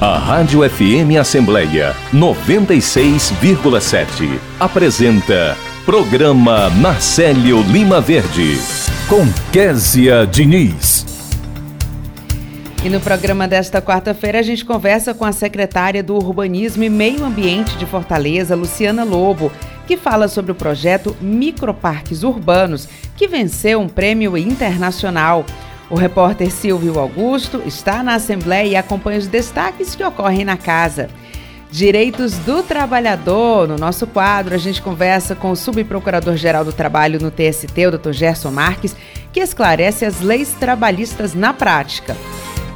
A Rádio FM Assembleia 96,7 apresenta Programa Marcelo Lima Verde com Késia Diniz. E no programa desta quarta-feira a gente conversa com a secretária do Urbanismo e Meio Ambiente de Fortaleza, Luciana Lobo, que fala sobre o projeto Microparques Urbanos, que venceu um prêmio internacional. O repórter Silvio Augusto está na Assembleia e acompanha os destaques que ocorrem na casa. Direitos do Trabalhador. No nosso quadro, a gente conversa com o subprocurador-geral do Trabalho no TST, o Dr. Gerson Marques, que esclarece as leis trabalhistas na prática.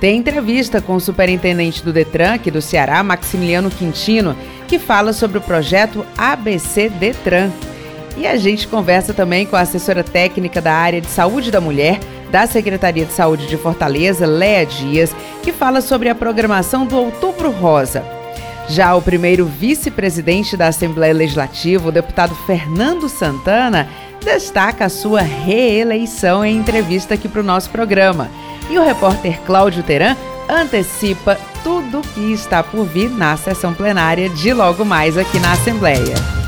Tem entrevista com o superintendente do Detran, aqui do Ceará, Maximiliano Quintino, que fala sobre o projeto ABC Detran. E a gente conversa também com a assessora técnica da área de saúde da mulher, da Secretaria de Saúde de Fortaleza, Léa Dias, que fala sobre a programação do Outubro Rosa. Já o primeiro vice-presidente da Assembleia Legislativa, o deputado Fernando Santana, destaca a sua reeleição em entrevista aqui para o nosso programa. E o repórter Cláudio Teran antecipa tudo o que está por vir na sessão plenária de logo mais aqui na Assembleia.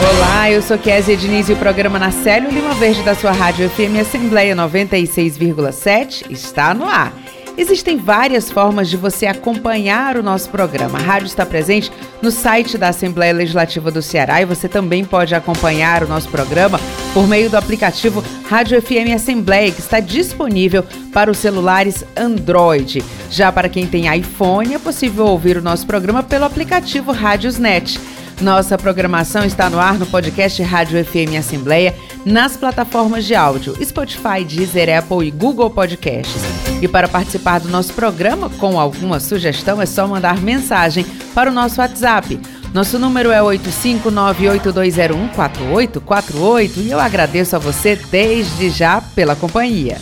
Olá, eu sou Kézia Diniz e o programa Na Célio Lima Verde da sua rádio FM Assembleia 96,7 está no ar. Existem várias formas de você acompanhar o nosso programa. A rádio está presente no site da Assembleia Legislativa do Ceará e você também pode acompanhar o nosso programa por meio do aplicativo Rádio FM Assembleia, que está disponível para os celulares Android. Já para quem tem iPhone, é possível ouvir o nosso programa pelo aplicativo Rádiosnet. Nossa programação está no ar no podcast Rádio FM Assembleia, nas plataformas de áudio Spotify, Deezer, Apple e Google Podcasts. E para participar do nosso programa com alguma sugestão é só mandar mensagem para o nosso WhatsApp. Nosso número é 85982014848 e eu agradeço a você desde já pela companhia.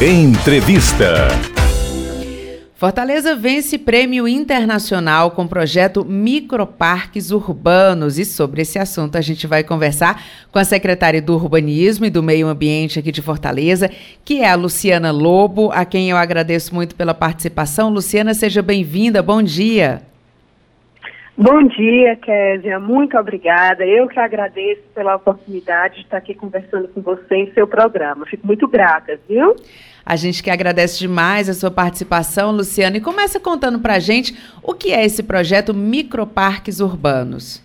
Entrevista. Fortaleza vence prêmio internacional com o projeto Microparques Urbanos. E sobre esse assunto a gente vai conversar com a secretária do Urbanismo e do Meio Ambiente aqui de Fortaleza, que é a Luciana Lobo, a quem eu agradeço muito pela participação. Luciana, seja bem-vinda. Bom dia. Bom dia, Késia. Muito obrigada. Eu que agradeço pela oportunidade de estar aqui conversando com você em seu programa. Fico muito grata, viu? A gente que agradece demais a sua participação, Luciana, e começa contando para a gente o que é esse projeto Microparques Urbanos.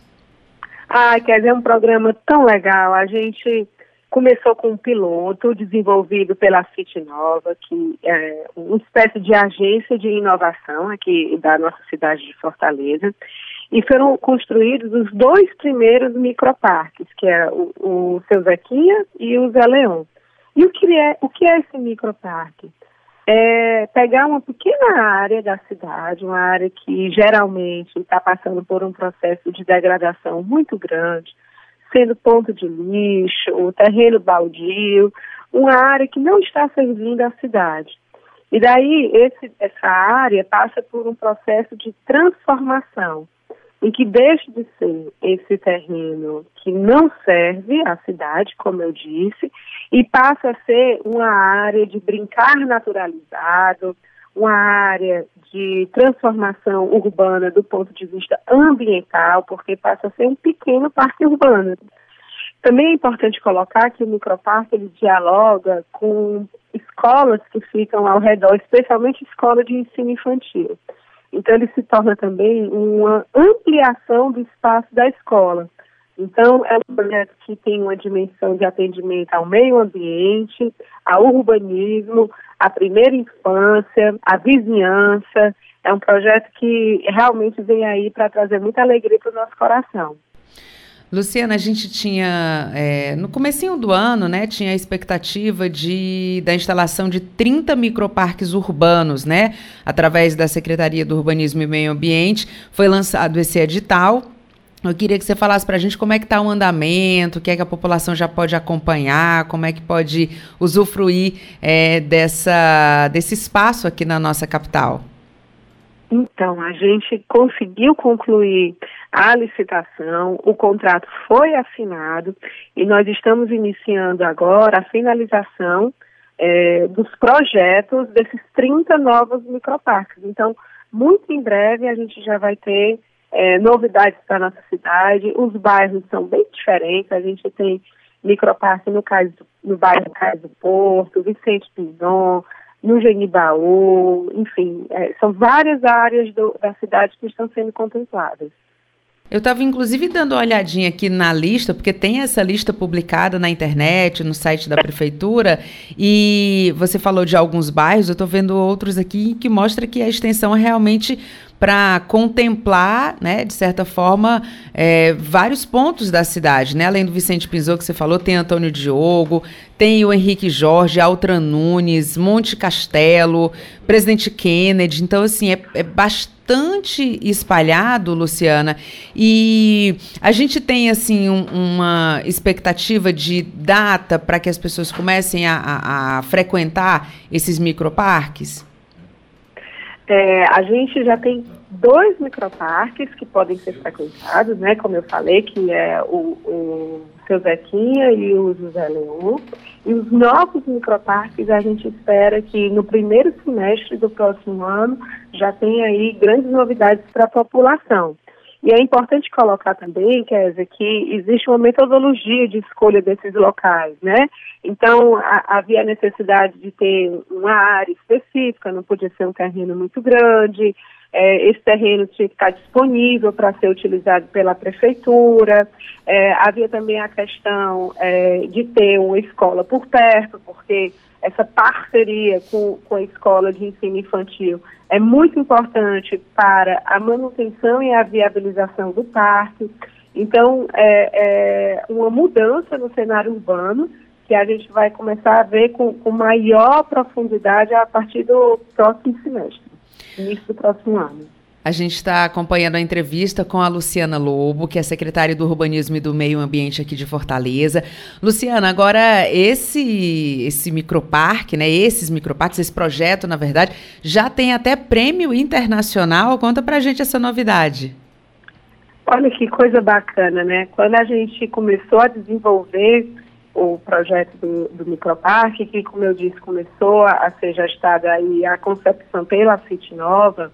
Ah, quer é um programa tão legal. A gente começou com um piloto desenvolvido pela FIT Nova, que é uma espécie de agência de inovação aqui da nossa cidade de Fortaleza. E foram construídos os dois primeiros microparques, que é o, o Seu Zequinha e o Zé Leão. E o que é, o que é esse microparque? É pegar uma pequena área da cidade, uma área que geralmente está passando por um processo de degradação muito grande, sendo ponto de lixo, terreno baldio, uma área que não está servindo à cidade. E daí esse, essa área passa por um processo de transformação em que deixe de ser esse terreno que não serve à cidade, como eu disse, e passa a ser uma área de brincar naturalizado, uma área de transformação urbana do ponto de vista ambiental, porque passa a ser um pequeno parque urbano. Também é importante colocar que o microparque ele dialoga com escolas que ficam ao redor, especialmente escola de ensino infantil. Então, ele se torna também uma ampliação do espaço da escola. Então, é um projeto que tem uma dimensão de atendimento ao meio ambiente, ao urbanismo, à primeira infância, à vizinhança. É um projeto que realmente vem aí para trazer muita alegria para o nosso coração. Luciana, a gente tinha, é, no comecinho do ano, né, tinha a expectativa de, da instalação de 30 microparques urbanos, né, através da Secretaria do Urbanismo e Meio Ambiente. Foi lançado esse edital. Eu queria que você falasse para a gente como é que está o andamento, o que é que a população já pode acompanhar, como é que pode usufruir é, dessa, desse espaço aqui na nossa capital. Então, a gente conseguiu concluir a licitação, o contrato foi assinado e nós estamos iniciando agora a finalização é, dos projetos desses 30 novos microparques. Então, muito em breve a gente já vai ter é, novidades para nossa cidade. Os bairros são bem diferentes. A gente tem microparque no, caso, no bairro Cais do Porto, Vicente Pinzon, no Genibaú, enfim, é, são várias áreas do, da cidade que estão sendo contempladas. Eu estava inclusive dando uma olhadinha aqui na lista, porque tem essa lista publicada na internet, no site da prefeitura, e você falou de alguns bairros, eu estou vendo outros aqui que mostra que a extensão é realmente para contemplar, né, de certa forma, é, vários pontos da cidade, né? Além do Vicente Pinzou que você falou, tem Antônio Diogo, tem o Henrique Jorge, Altran Nunes, Monte Castelo, Presidente Kennedy. Então, assim, é, é bastante espalhado, Luciana, e a gente tem assim um, uma expectativa de data para que as pessoas comecem a, a, a frequentar esses microparques? É, a gente já tem dois microparques que podem ser frequentados, né? Como eu falei, que é o, o Seu Zequinha e o José Leão. E os novos microparques a gente espera que no primeiro semestre do próximo ano já tenha aí grandes novidades para a população. E é importante colocar também, Kézia, que existe uma metodologia de escolha desses locais, né? Então, a, havia necessidade de ter uma área específica, não podia ser um terreno muito grande, é, esse terreno tinha que estar disponível para ser utilizado pela prefeitura, é, havia também a questão é, de ter uma escola por perto, porque essa parceria com, com a escola de ensino infantil é muito importante para a manutenção e a viabilização do parque. Então, é, é uma mudança no cenário urbano que a gente vai começar a ver com, com maior profundidade a partir do próximo semestre, início do próximo ano. A gente está acompanhando a entrevista com a Luciana Lobo, que é secretária do Urbanismo e do Meio Ambiente aqui de Fortaleza. Luciana, agora esse esse microparque, né? Esses microparques, esse projeto, na verdade, já tem até prêmio internacional. Conta pra gente essa novidade. Olha que coisa bacana, né? Quando a gente começou a desenvolver o projeto do, do microparque, que, como eu disse, começou a, a ser gestada aí a concepção pela FIT Nova,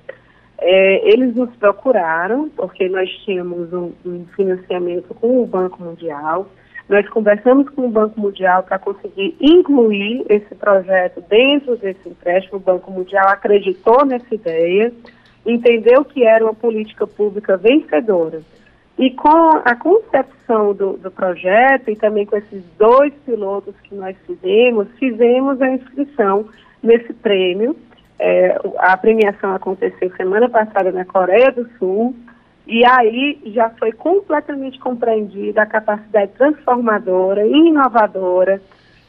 é, eles nos procuraram, porque nós tínhamos um, um, financiamento com o Banco Mundial. Nós conversamos com o Banco Mundial para conseguir incluir esse projeto dentro desse empréstimo. O Banco Mundial acreditou nessa ideia, entendeu que era uma política pública vencedora. E com a concepção do, do projeto e também com esses dois pilotos que nós fizemos, fizemos a inscrição nesse prêmio é, a premiação aconteceu semana passada na Coreia do Sul, e aí já foi completamente compreendida a capacidade transformadora e inovadora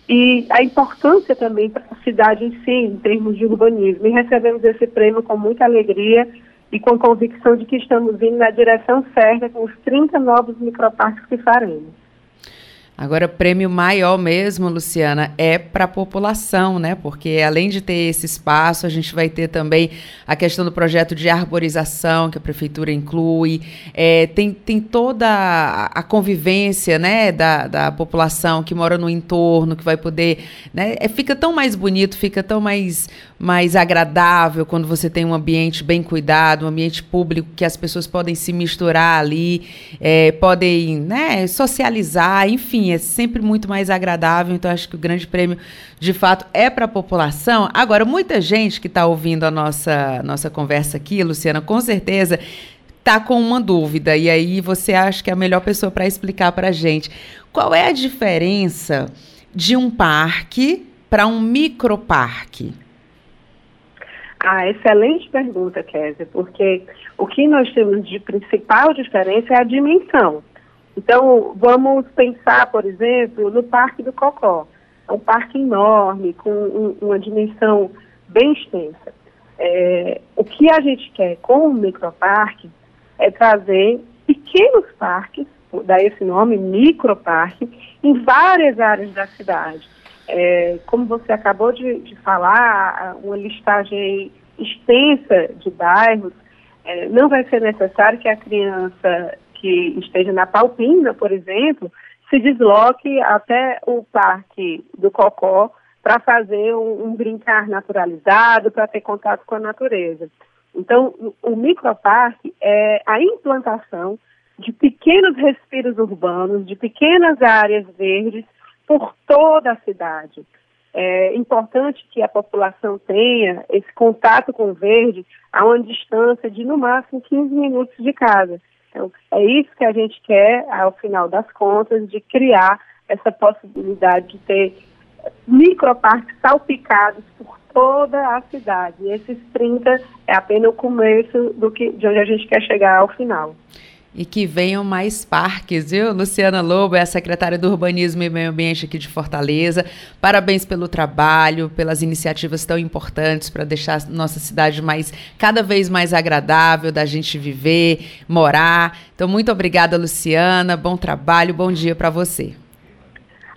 e a importância também para a cidade em si, em termos de urbanismo. E recebemos esse prêmio com muita alegria e com convicção de que estamos indo na direção certa com os 30 novos microparques que faremos. Agora, prêmio maior mesmo, Luciana, é para a população, né? Porque além de ter esse espaço, a gente vai ter também a questão do projeto de arborização que a prefeitura inclui. É, tem, tem toda a, convivência, né, da, da população que mora no entorno, que vai poder, né? É, fica tão mais bonito, fica tão mais, mais agradável quando você tem um ambiente bem cuidado, um ambiente público que as pessoas podem se misturar ali, é, podem, né, socializar, enfim é sempre muito mais agradável. Então, acho que o Grande Prêmio, de fato, é para a população. Agora, muita gente que está ouvindo a nossa, nossa conversa aqui, Luciana, com certeza está com uma dúvida. E aí você acha que é a melhor pessoa para explicar para a gente. Qual é a diferença de um parque para um microparque? Ah, excelente pergunta, Kézia, porque o que nós temos de principal diferença é a dimensão. Então, vamos pensar, por exemplo, no Parque do Cocó. É um parque enorme, com um, uma dimensão bem extensa. É, o que a gente quer com o microparque é trazer pequenos parques, dá esse nome, microparque, em várias áreas da cidade. É, como você acabou de, de, falar, uma listagem extensa de bairros, é, não vai ser necessário que a criança que esteja na Palpina, por exemplo, se desloque até o Parque do Cocó para fazer um, um, brincar naturalizado, para ter contato com a natureza. Então, o microparque é a implantação de pequenos respiros urbanos, de pequenas áreas verdes por toda a cidade. É importante que a população tenha esse contato com o verde a uma distância de no máximo 15 minutos de casa. Então, é isso que a gente quer, ao final das contas, de criar essa possibilidade de ter microparques salpicados por toda a cidade. E esses 30 é apenas o começo do que, de onde a gente quer chegar ao final. E que venham mais parques, viu? Luciana Lobo é a secretária do Urbanismo e Meio Ambiente aqui de Fortaleza. Parabéns pelo trabalho, pelas iniciativas tão importantes para deixar nossa cidade mais cada vez mais agradável da gente viver, morar. Então, muito obrigada, Luciana. Bom trabalho, bom dia para você.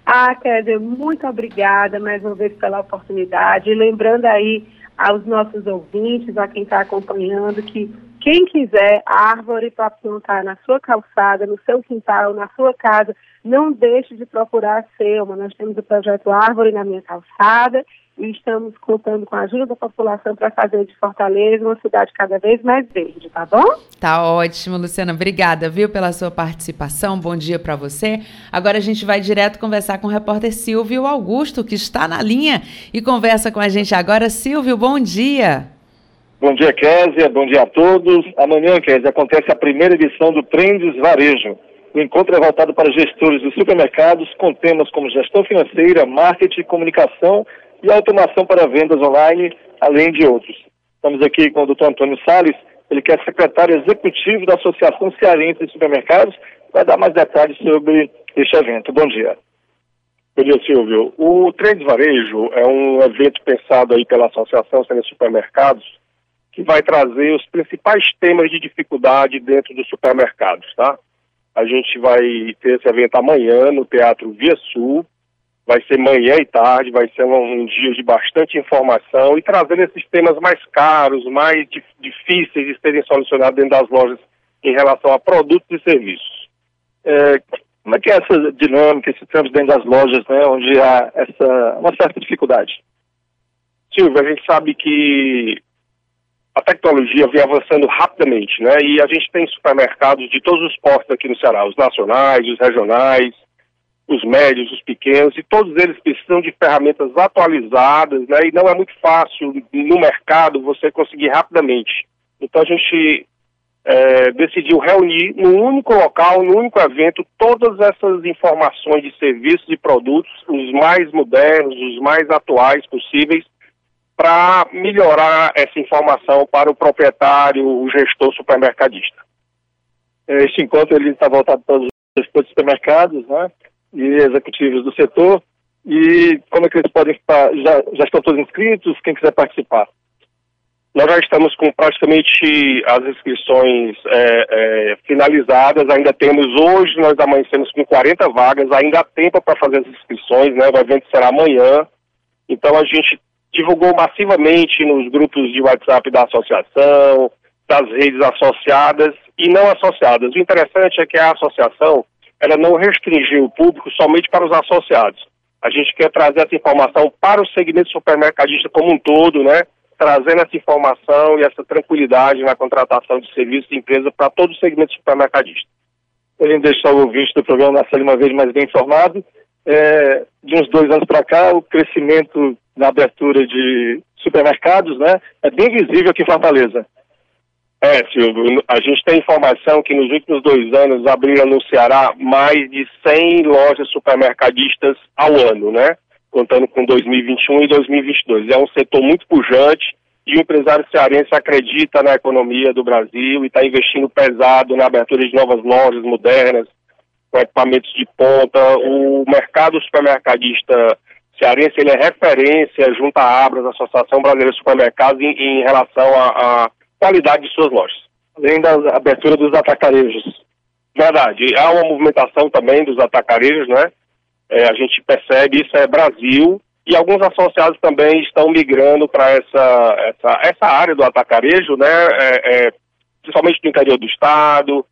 Ah, Kézia, muito obrigada mais uma vez pela oportunidade. Lembrando aí aos nossos ouvintes, a quem está acompanhando, que quem quiser árvore para plantar na sua calçada, no seu quintal, na sua casa, não deixe de procurar a Selma. Nós temos o projeto Árvore na Minha Calçada e estamos contando com a ajuda da população para fazer de Fortaleza uma cidade cada vez mais verde, tá bom? Tá ótimo, Luciana. Obrigada, viu, pela sua participação. Bom dia para você. Agora a gente vai direto conversar com o repórter Silvio Augusto, que está na linha e conversa com a gente agora. Silvio, bom dia. Bom dia, Kézia. Bom dia a todos. Amanhã, Kézia, acontece a primeira edição do Trendes Varejo. O encontro é voltado para gestores dos supermercados com temas como gestão financeira, marketing, comunicação e automação para vendas online, além de outros. Estamos aqui com o doutor Antônio Salles, ele que é secretário executivo da Associação Cearense de Supermercados, vai dar mais detalhes sobre este evento. Bom dia. Bom dia, Silvio. O Trends Varejo é um evento pensado aí pela Associação Cearense de Supermercados, que vai trazer os principais temas de dificuldade dentro dos supermercados, tá? A gente vai ter esse evento amanhã no Teatro Via Sul, vai ser manhã e tarde, vai ser um, um dia de bastante informação e trazendo esses temas mais caros, mais di difíceis de serem solucionados dentro das lojas em relação a produtos e serviços. É, como é que é essa dinâmica, esse trânsito dentro das lojas, né, onde há essa, uma certa dificuldade? Silvio, a gente sabe que a tecnologia vem avançando rapidamente, né? E a gente tem supermercados de todos os portos aqui no Ceará, os nacionais, os regionais, os médios, os pequenos, e todos eles precisam de ferramentas atualizadas, né? E não é muito fácil no mercado você conseguir rapidamente. Então a gente é, decidiu reunir num único local, num único evento, todas essas informações de serviços e produtos, os mais modernos, os mais atuais possíveis, para melhorar essa informação para o proprietário, o gestor supermercadista. Este encontro ele está voltado para os gestores de supermercados né, e executivos do setor. E como é que eles podem estar? Já, já estão todos inscritos? Quem quiser participar? Nós já estamos com praticamente as inscrições é, é, finalizadas. Ainda temos hoje, nós amanhecemos com 40 vagas. Ainda há tempo para fazer as inscrições, né? O evento será amanhã. Então a gente divulgou massivamente nos grupos de WhatsApp da associação, das redes associadas e não associadas. O interessante é que a associação ela não restringiu o público somente para os associados. A gente quer trazer essa informação para o segmento supermercadista como um todo, né? Trazendo essa informação e essa tranquilidade na contratação de serviços de empresa para todo o segmento supermercadista. Querendo deixar o ouvinte do programa nascer uma vez mais bem informado, é, de uns dois anos para cá, o crescimento na abertura de supermercados, né, é bem visível aqui em Fortaleza. É, Silvio, a gente tem informação que nos últimos dois anos abriram no Ceará mais de 100 lojas supermercadistas ao ano, né? Contando com 2021 e 2022. É um setor muito pujante e o empresário cearense acredita na economia do Brasil e está investindo pesado na abertura de novas lojas modernas, com equipamentos de ponta. O mercado supermercadista cearense ele é referência junto à Abras, Associação Brasileira de Supermercados, em, em relação à qualidade de suas lojas, além da abertura dos atacarejos. Verdade, há uma movimentação também dos atacarejos, né? É, a gente percebe isso é Brasil e alguns associados também estão migrando para essa, essa, essa área do atacarejo, né? É, é, principalmente no interior do estado,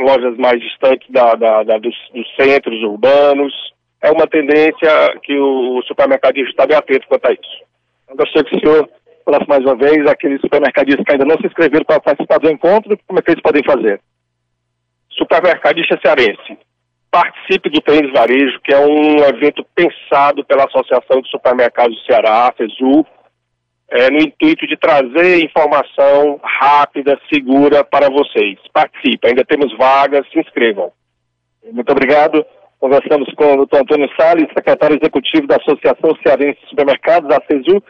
lojas mais distantes da, da, da dos, dos centros urbanos. É uma tendência que o supermercadista está bem atento quanto a isso. Eu gostaria que o senhor falasse mais uma vez aqueles supermercadistas que ainda não se inscreveram para participar do encontro, como é que eles podem fazer? Supermercadista cearense, participe do Trends Varejo, que é um evento pensado pela Associação de Supermercados do Ceará, FESU, é, no intuito de trazer informação rápida, segura para vocês. Participe, ainda temos vagas, se inscrevam. Muito obrigado. Conversamos com o Dr. Antônio Salles, secretário executivo da Associação Cearense de Supermercados, a FESU,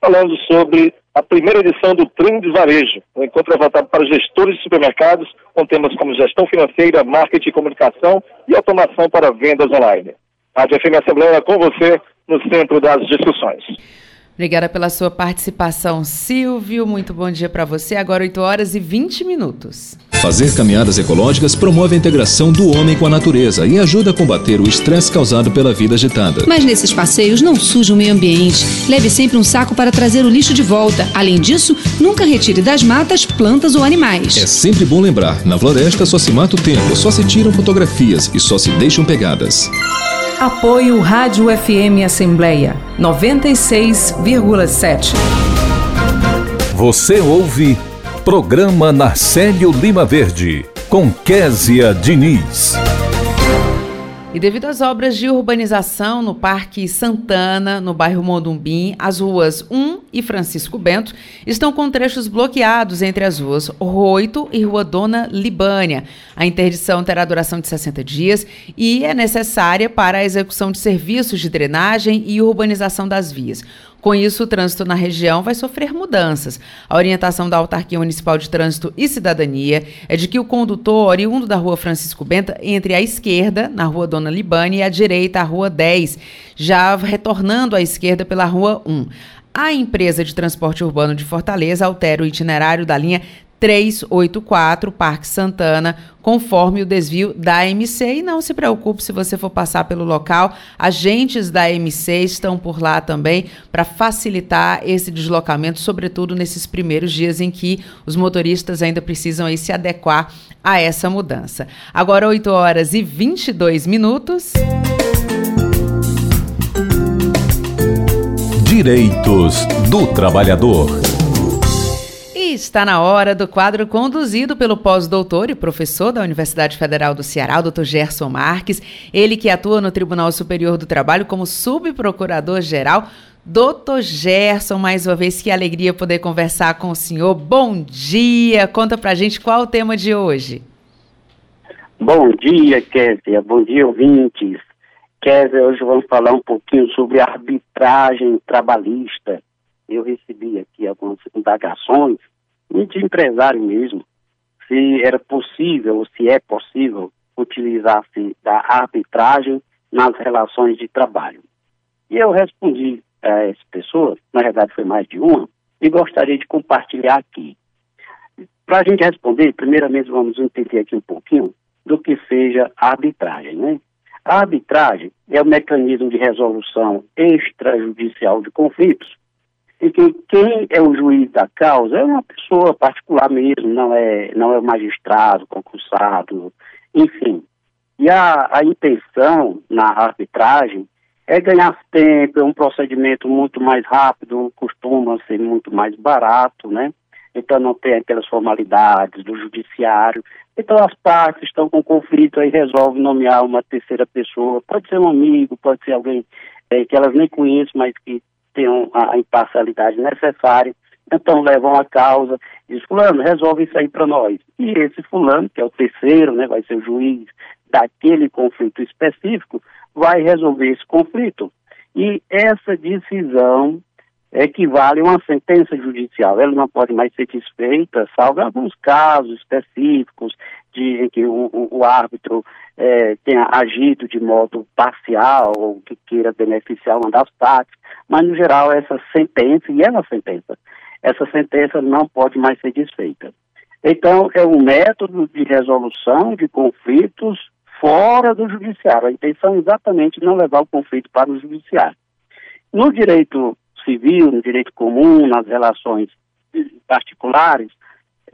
falando sobre a primeira edição do Trem Varejo. O encontro é voltado para gestores de supermercados, com temas como gestão financeira, marketing e comunicação e automação para vendas online. A FM Assembleia com você no centro das discussões. Obrigada pela sua participação, Silvio. Muito bom dia para você. Agora 8 horas e 20 minutos. Fazer caminhadas ecológicas promove a integração do homem com a natureza e ajuda a combater o estresse causado pela vida agitada. Mas nesses passeios não suja o meio ambiente. Leve sempre um saco para trazer o lixo de volta. Além disso, nunca retire das matas plantas ou animais. É sempre bom lembrar: na floresta só se mata o tempo, só se tiram fotografias e só se deixam pegadas. Apoio Rádio FM Assembleia 96,7. Você ouve Programa Narcélio Lima Verde com Késia Diniz. E devido às obras de urbanização no Parque Santana, no bairro Mondumbim, as ruas 1 e Francisco Bento estão com trechos bloqueados entre as ruas Roito e Rua Dona Libânia. A interdição terá duração de 60 dias e é necessária para a execução de serviços de drenagem e urbanização das vias. Com isso, o trânsito na região vai sofrer mudanças. A orientação da Autarquia Municipal de Trânsito e Cidadania é de que o condutor oriundo da rua Francisco Benta entre à esquerda, na rua Dona Libane, e à direita, a rua 10, já retornando à esquerda pela rua 1. A empresa de transporte urbano de Fortaleza altera o itinerário da linha 384 Parque Santana, conforme o desvio da MC. E não se preocupe se você for passar pelo local, agentes da MC estão por lá também para facilitar esse deslocamento, sobretudo nesses primeiros dias em que os motoristas ainda precisam se adequar a essa mudança. Agora 8 horas e 22 minutos. Direitos do Trabalhador está na hora do quadro conduzido pelo pós-doutor e professor da Universidade Federal do Ceará, o Dr. Gerson Marques, ele que atua no Tribunal Superior do Trabalho como subprocurador-geral. Doutor Gerson, mais uma vez, que alegria poder conversar com o senhor. Bom dia! Conta pra gente qual o tema de hoje. Bom dia, Kézia. Bom dia, ouvintes. Kézia, hoje vamos falar um pouquinho sobre arbitragem trabalhista. Eu recebi aqui algumas indagações e de empresário mesmo, se era possível, ou se é possível, utilizar-se da arbitragem nas relações de trabalho. E eu respondi a essa pessoa, na verdade foi mais de uma, e gostaria de compartilhar aqui. Para a gente responder, primeiramente vamos entender aqui um pouquinho do que seja a arbitragem, né? A arbitragem é o mecanismo de resolução extrajudicial de conflitos e que quem é o juiz da causa é uma pessoa particular mesmo, não é, não é o magistrado, concursado, enfim. E a, a intenção na arbitragem é ganhar tempo, é um procedimento muito mais rápido, costuma ser muito mais barato, né? Então não tem aquelas formalidades do judiciário. Então as partes estão com conflito aí resolve nomear uma terceira pessoa, pode ser um amigo, pode ser alguém é, que elas nem conhecem, mas que tenham a imparcialidade necessária, então levam a causa diz, fulano, resolve isso aí para nós. E esse fulano, que é o terceiro, né, vai ser o juiz daquele conflito específico, vai resolver esse conflito. E essa decisão equivale a uma sentença judicial. Ela não pode mais ser desfeita, salvo alguns casos específicos de, em que o, o, árbitro é, tenha agido de modo parcial ou que queira beneficiar uma das partes, mas no geral essa sentença, e é uma sentença, essa sentença não pode mais ser desfeita. Então, é um método de resolução de conflitos fora do judiciário. A intenção é exatamente não levar o conflito para o judiciário. No direito civil, no direito comum, nas relações particulares,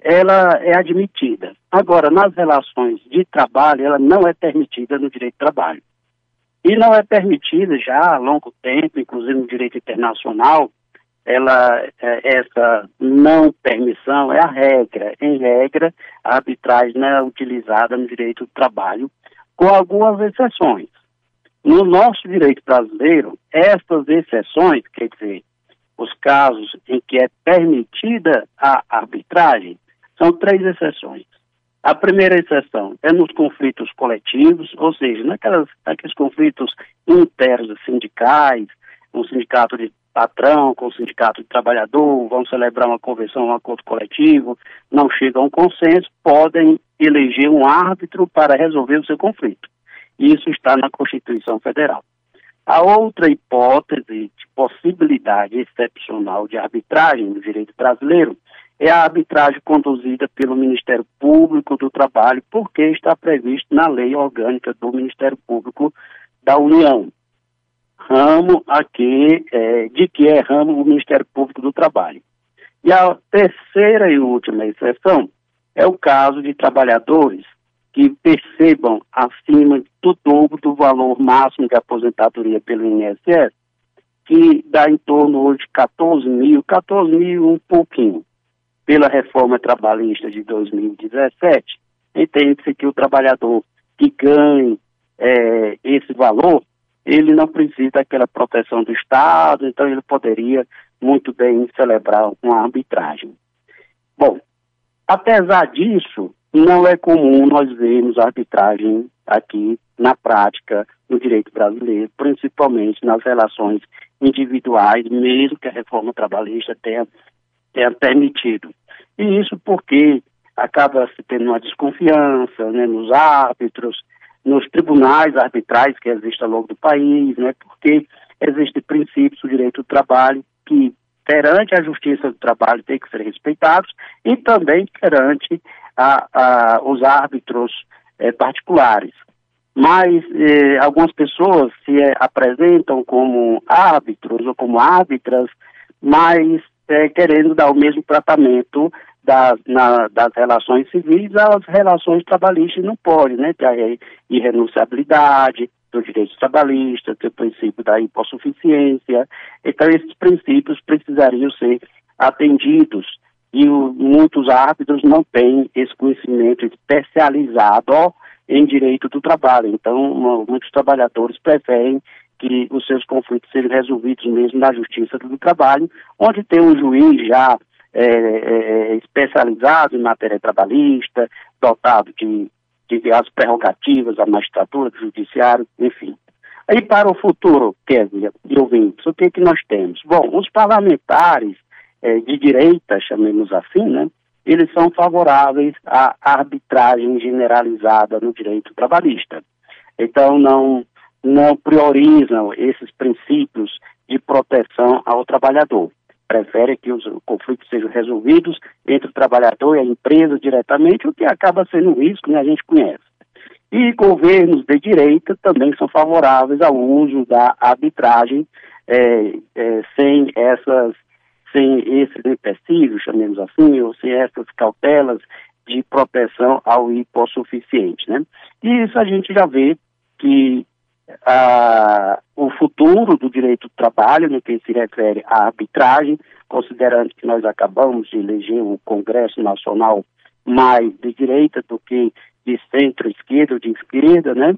ela é admitida. Agora, nas relações de trabalho, ela não é permitida no direito de trabalho. E não é permitida já há longo tempo, inclusive no direito internacional, ela, é, essa não permissão é a regra. Em regra, a arbitragem não é utilizada no direito do trabalho, com algumas exceções. No nosso direito brasileiro, essas exceções, quer dizer, os casos em que é permitida a arbitragem, são três exceções. A primeira exceção é nos conflitos coletivos, ou seja, naquelas, naqueles conflitos internos sindicais, um sindicato de patrão com o sindicato de trabalhador, vão celebrar uma convenção, um acordo coletivo, não chegam a um consenso, podem eleger um árbitro para resolver o seu conflito. Isso está na Constituição Federal. A outra hipótese de possibilidade excepcional de arbitragem no direito brasileiro é a arbitragem conduzida pelo Ministério Público do Trabalho, porque está previsto na lei orgânica do Ministério Público da União. Ramo aqui, é, de que é ramo o Ministério Público do Trabalho. E a terceira e última exceção é o caso de trabalhadores que percebam acima do dobro do valor máximo de aposentadoria pelo INSS, que dá em torno hoje de 14 mil, 14 mil um pouquinho pela reforma trabalhista de 2017, entende-se que o trabalhador que ganhe é, esse valor, ele não precisa daquela proteção do Estado, então ele poderia muito bem celebrar uma arbitragem. Bom, apesar disso, não é comum nós vermos arbitragem aqui na prática no direito brasileiro, principalmente nas relações individuais, mesmo que a reforma trabalhista tenha tenha permitido. E isso porque acaba se tendo uma desconfiança né, nos árbitros, nos tribunais arbitrais que existem ao longo do país, né, porque existem princípios do direito do trabalho que perante a justiça do trabalho tem que ser respeitados e também perante a, a, os árbitros eh, particulares. Mas eh, algumas pessoas se eh, apresentam como árbitros ou como árbitras, mas é, querendo dar o mesmo tratamento das, na, das relações civis às relações trabalhistas, não pode, né? Tem a irrenunciabilidade do direito trabalhista, tem o princípio da hipossuficiência. Então, esses princípios precisariam ser atendidos e o, muitos árbitros não têm esse conhecimento especializado em direito do trabalho. Então, muitos trabalhadores preferem que os seus conflitos sejam resolvidos mesmo na Justiça do Trabalho, onde tem um juiz já é, é, especializado em matéria trabalhista, dotado de, de as prerrogativas da magistratura, do judiciário, enfim. Aí para o futuro, Kézia e ouvintes, o que, é que nós temos? Bom, os parlamentares é, de direita, chamemos assim, né, eles são favoráveis à arbitragem generalizada no direito trabalhista. Então, não não priorizam esses princípios de proteção ao trabalhador. Prefere que os conflitos sejam resolvidos entre o trabalhador e a empresa diretamente, o que acaba sendo um risco, né, a gente conhece. E governos de direita também são favoráveis ao uso da arbitragem é, é, sem essas, sem esses empecilhos, chamemos assim, ou sem essas cautelas de proteção ao hipossuficiente, né? E isso a gente já vê que ah, o futuro do direito do trabalho, no que se refere à arbitragem, considerando que nós acabamos de eleger um Congresso Nacional mais de direita do que de centro-esquerda ou de esquerda, né?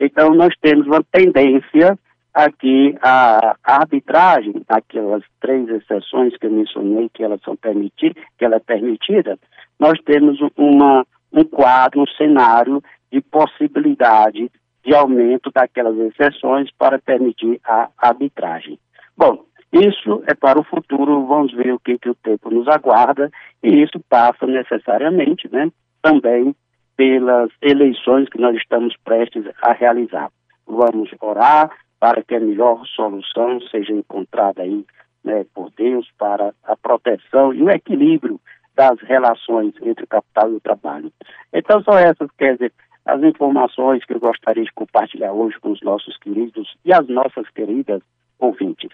Então, nós temos uma tendência aqui a arbitragem, aquelas três exceções que eu mencionei que elas são permitidas, que ela é permitida, nós temos uma, um quadro, um cenário de possibilidade de aumento daquelas exceções para permitir a arbitragem. Bom, isso é para o futuro, vamos ver o que, que o tempo nos aguarda, e isso passa necessariamente né, também pelas eleições que nós estamos prestes a realizar. Vamos orar para que a melhor solução seja encontrada aí né, por Deus para a proteção e o equilíbrio das relações entre o capital e o trabalho. Então, são essas, quer dizer, as informações que eu gostaria de compartilhar hoje com os nossos queridos e as nossas queridas ouvintes.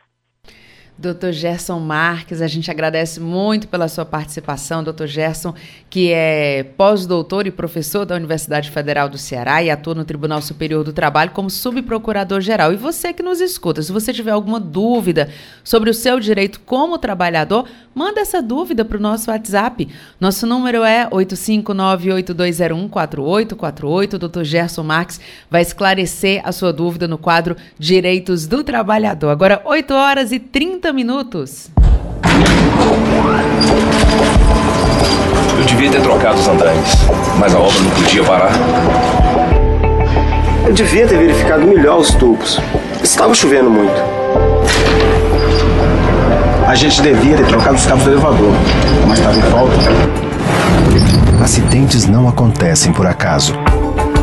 Dr. Gerson Marques, a gente agradece muito pela sua participação. Dr. Gerson, que é pós-doutor e professor da Universidade Federal do Ceará e atua no Tribunal Superior do Trabalho como subprocurador-geral. E você que nos escuta, se você tiver alguma dúvida sobre o seu direito como trabalhador, manda essa dúvida para o nosso WhatsApp. Nosso número é 85982014848. Dr. Gerson Marques vai esclarecer a sua dúvida no quadro Direitos do Trabalhador. Agora, 8 horas e 30 30 minutos. Eu devia ter trocado os andaimes, mas a obra não podia parar. Eu devia ter verificado melhor os tubos. Estava chovendo muito. A gente devia ter trocado os cabos do elevador, mas estava em falta. Acidentes não acontecem por acaso.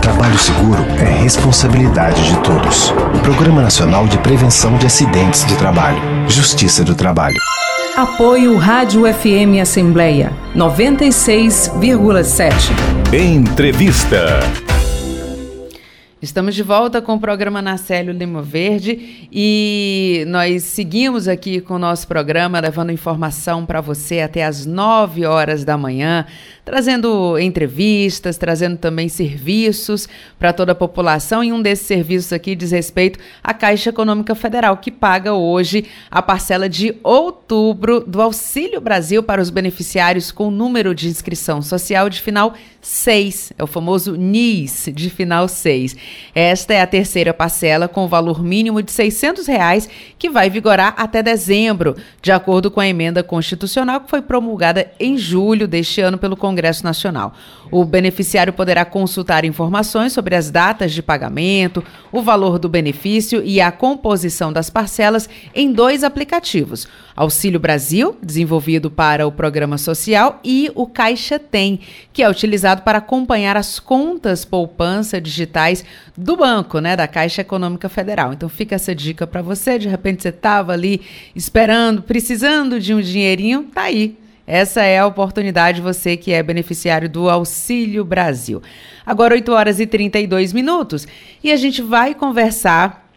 Trabalho seguro é responsabilidade de todos. Programa Nacional de Prevenção de Acidentes de Trabalho. Justiça do Trabalho. Apoio Rádio FM Assembleia 96,7. Entrevista. Estamos de volta com o programa Nacélio Lima Verde e nós seguimos aqui com o nosso programa, levando informação para você até às 9 horas da manhã, trazendo entrevistas, trazendo também serviços para toda a população. E um desses serviços aqui diz respeito à Caixa Econômica Federal, que paga hoje a parcela de outubro do Auxílio Brasil para os beneficiários com número de inscrição social de final 6. É o famoso NIS de final 6. Esta é a terceira parcela com valor mínimo de 600 reais, que vai vigorar até dezembro, de acordo com a emenda constitucional que foi promulgada em julho deste ano pelo Congresso Nacional. O beneficiário poderá consultar informações sobre as datas de pagamento, o valor do benefício e a composição das parcelas em dois aplicativos: Auxílio Brasil, desenvolvido para o programa social, e o Caixa Tem, que é utilizado para acompanhar as contas poupança digitais do banco, né, da Caixa Econômica Federal. Então fica essa dica para você, de repente você estava ali esperando, precisando de um dinheirinho, tá aí essa é a oportunidade, você que é beneficiário do Auxílio Brasil. Agora, 8 horas e 32 minutos, e a gente vai conversar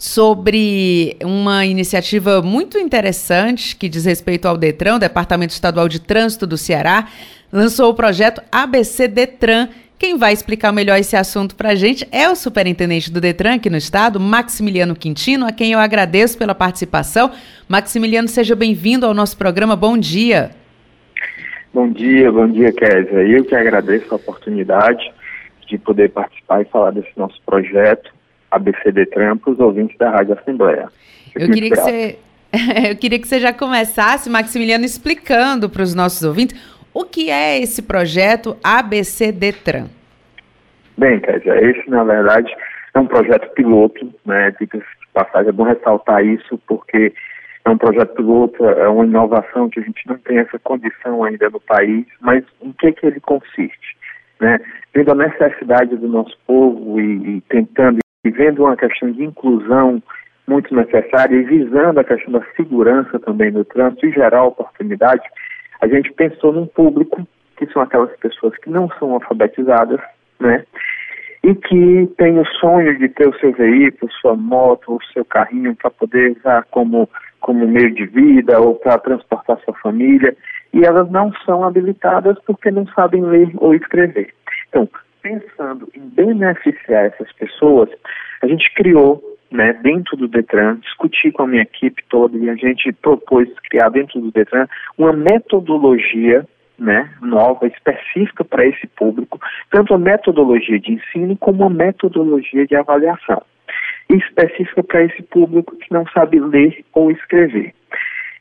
sobre uma iniciativa muito interessante que diz respeito ao Detran, o Departamento Estadual de Trânsito do Ceará, lançou o projeto ABC Detran. Quem vai explicar melhor esse assunto para a gente é o superintendente do Detran aqui no estado, Maximiliano Quintino, a quem eu agradeço pela participação. Maximiliano, seja bem-vindo ao nosso programa. Bom dia. Bom dia, bom dia, Kézia. Eu que agradeço a oportunidade de poder participar e falar desse nosso projeto ABCD Tram para os ouvintes da Rádio Assembleia. Eu, eu queria, que você, eu queria que você já começasse, Maximiliano, explicando para os nossos ouvintes o que é esse projeto ABCD Tram. Bem, Kézia, esse, na verdade, é um projeto piloto, né? De passagem, é bom ressaltar isso, porque é um projeto piloto, é uma inovação que a gente não tem essa condição ainda no país, mas em que, que ele consiste? Né? Vendo a necessidade do nosso povo e, e tentando, e vendo uma questão de inclusão muito necessária e visando a questão da segurança também no trânsito e gerar oportunidade, a gente pensou num público que são aquelas pessoas que não são alfabetizadas, né? E que tem o sonho de ter o seu veículo, sua moto, o seu carrinho para poder usar como como meio de vida ou para transportar sua família, e elas não são habilitadas porque não sabem ler ou escrever. Então, pensando em beneficiar essas pessoas, a gente criou, né, dentro do Detran, discuti com a minha equipe toda e a gente propôs criar dentro do Detran uma metodologia né, nova, específica para esse público, tanto a metodologia de ensino como a metodologia de avaliação específica para esse público que não sabe ler ou escrever.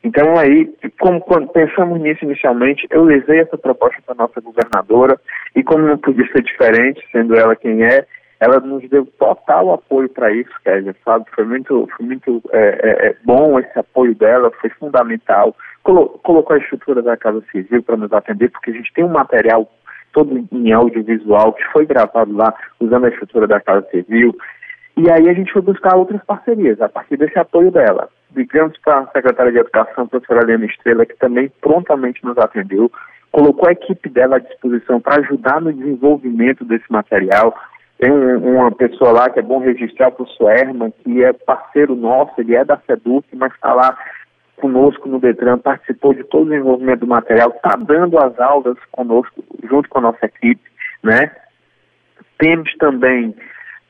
Então aí, como quando pensamos nisso inicialmente, eu levei essa proposta para nossa governadora e como não podia ser diferente, sendo ela quem é, ela nos deu total apoio para isso, Kézia, sabe? Foi muito, foi muito é, é, é, bom esse apoio dela, foi fundamental. Colo colocou a estrutura da Casa Civil para nos atender, porque a gente tem um material todo em audiovisual que foi gravado lá usando a estrutura da Casa Civil. E aí a gente foi buscar outras parcerias, a partir desse apoio dela. Ligamos para a secretária de Educação, a professora Helena Estrela, que também prontamente nos atendeu, colocou a equipe dela à disposição para ajudar no desenvolvimento desse material. Tem um, uma pessoa lá que é bom registrar, o professor que é parceiro nosso, ele é da SEDUC, mas está lá conosco no Detran, participou de todo o desenvolvimento do material, está dando as aulas conosco, junto com a nossa equipe, né? Temos também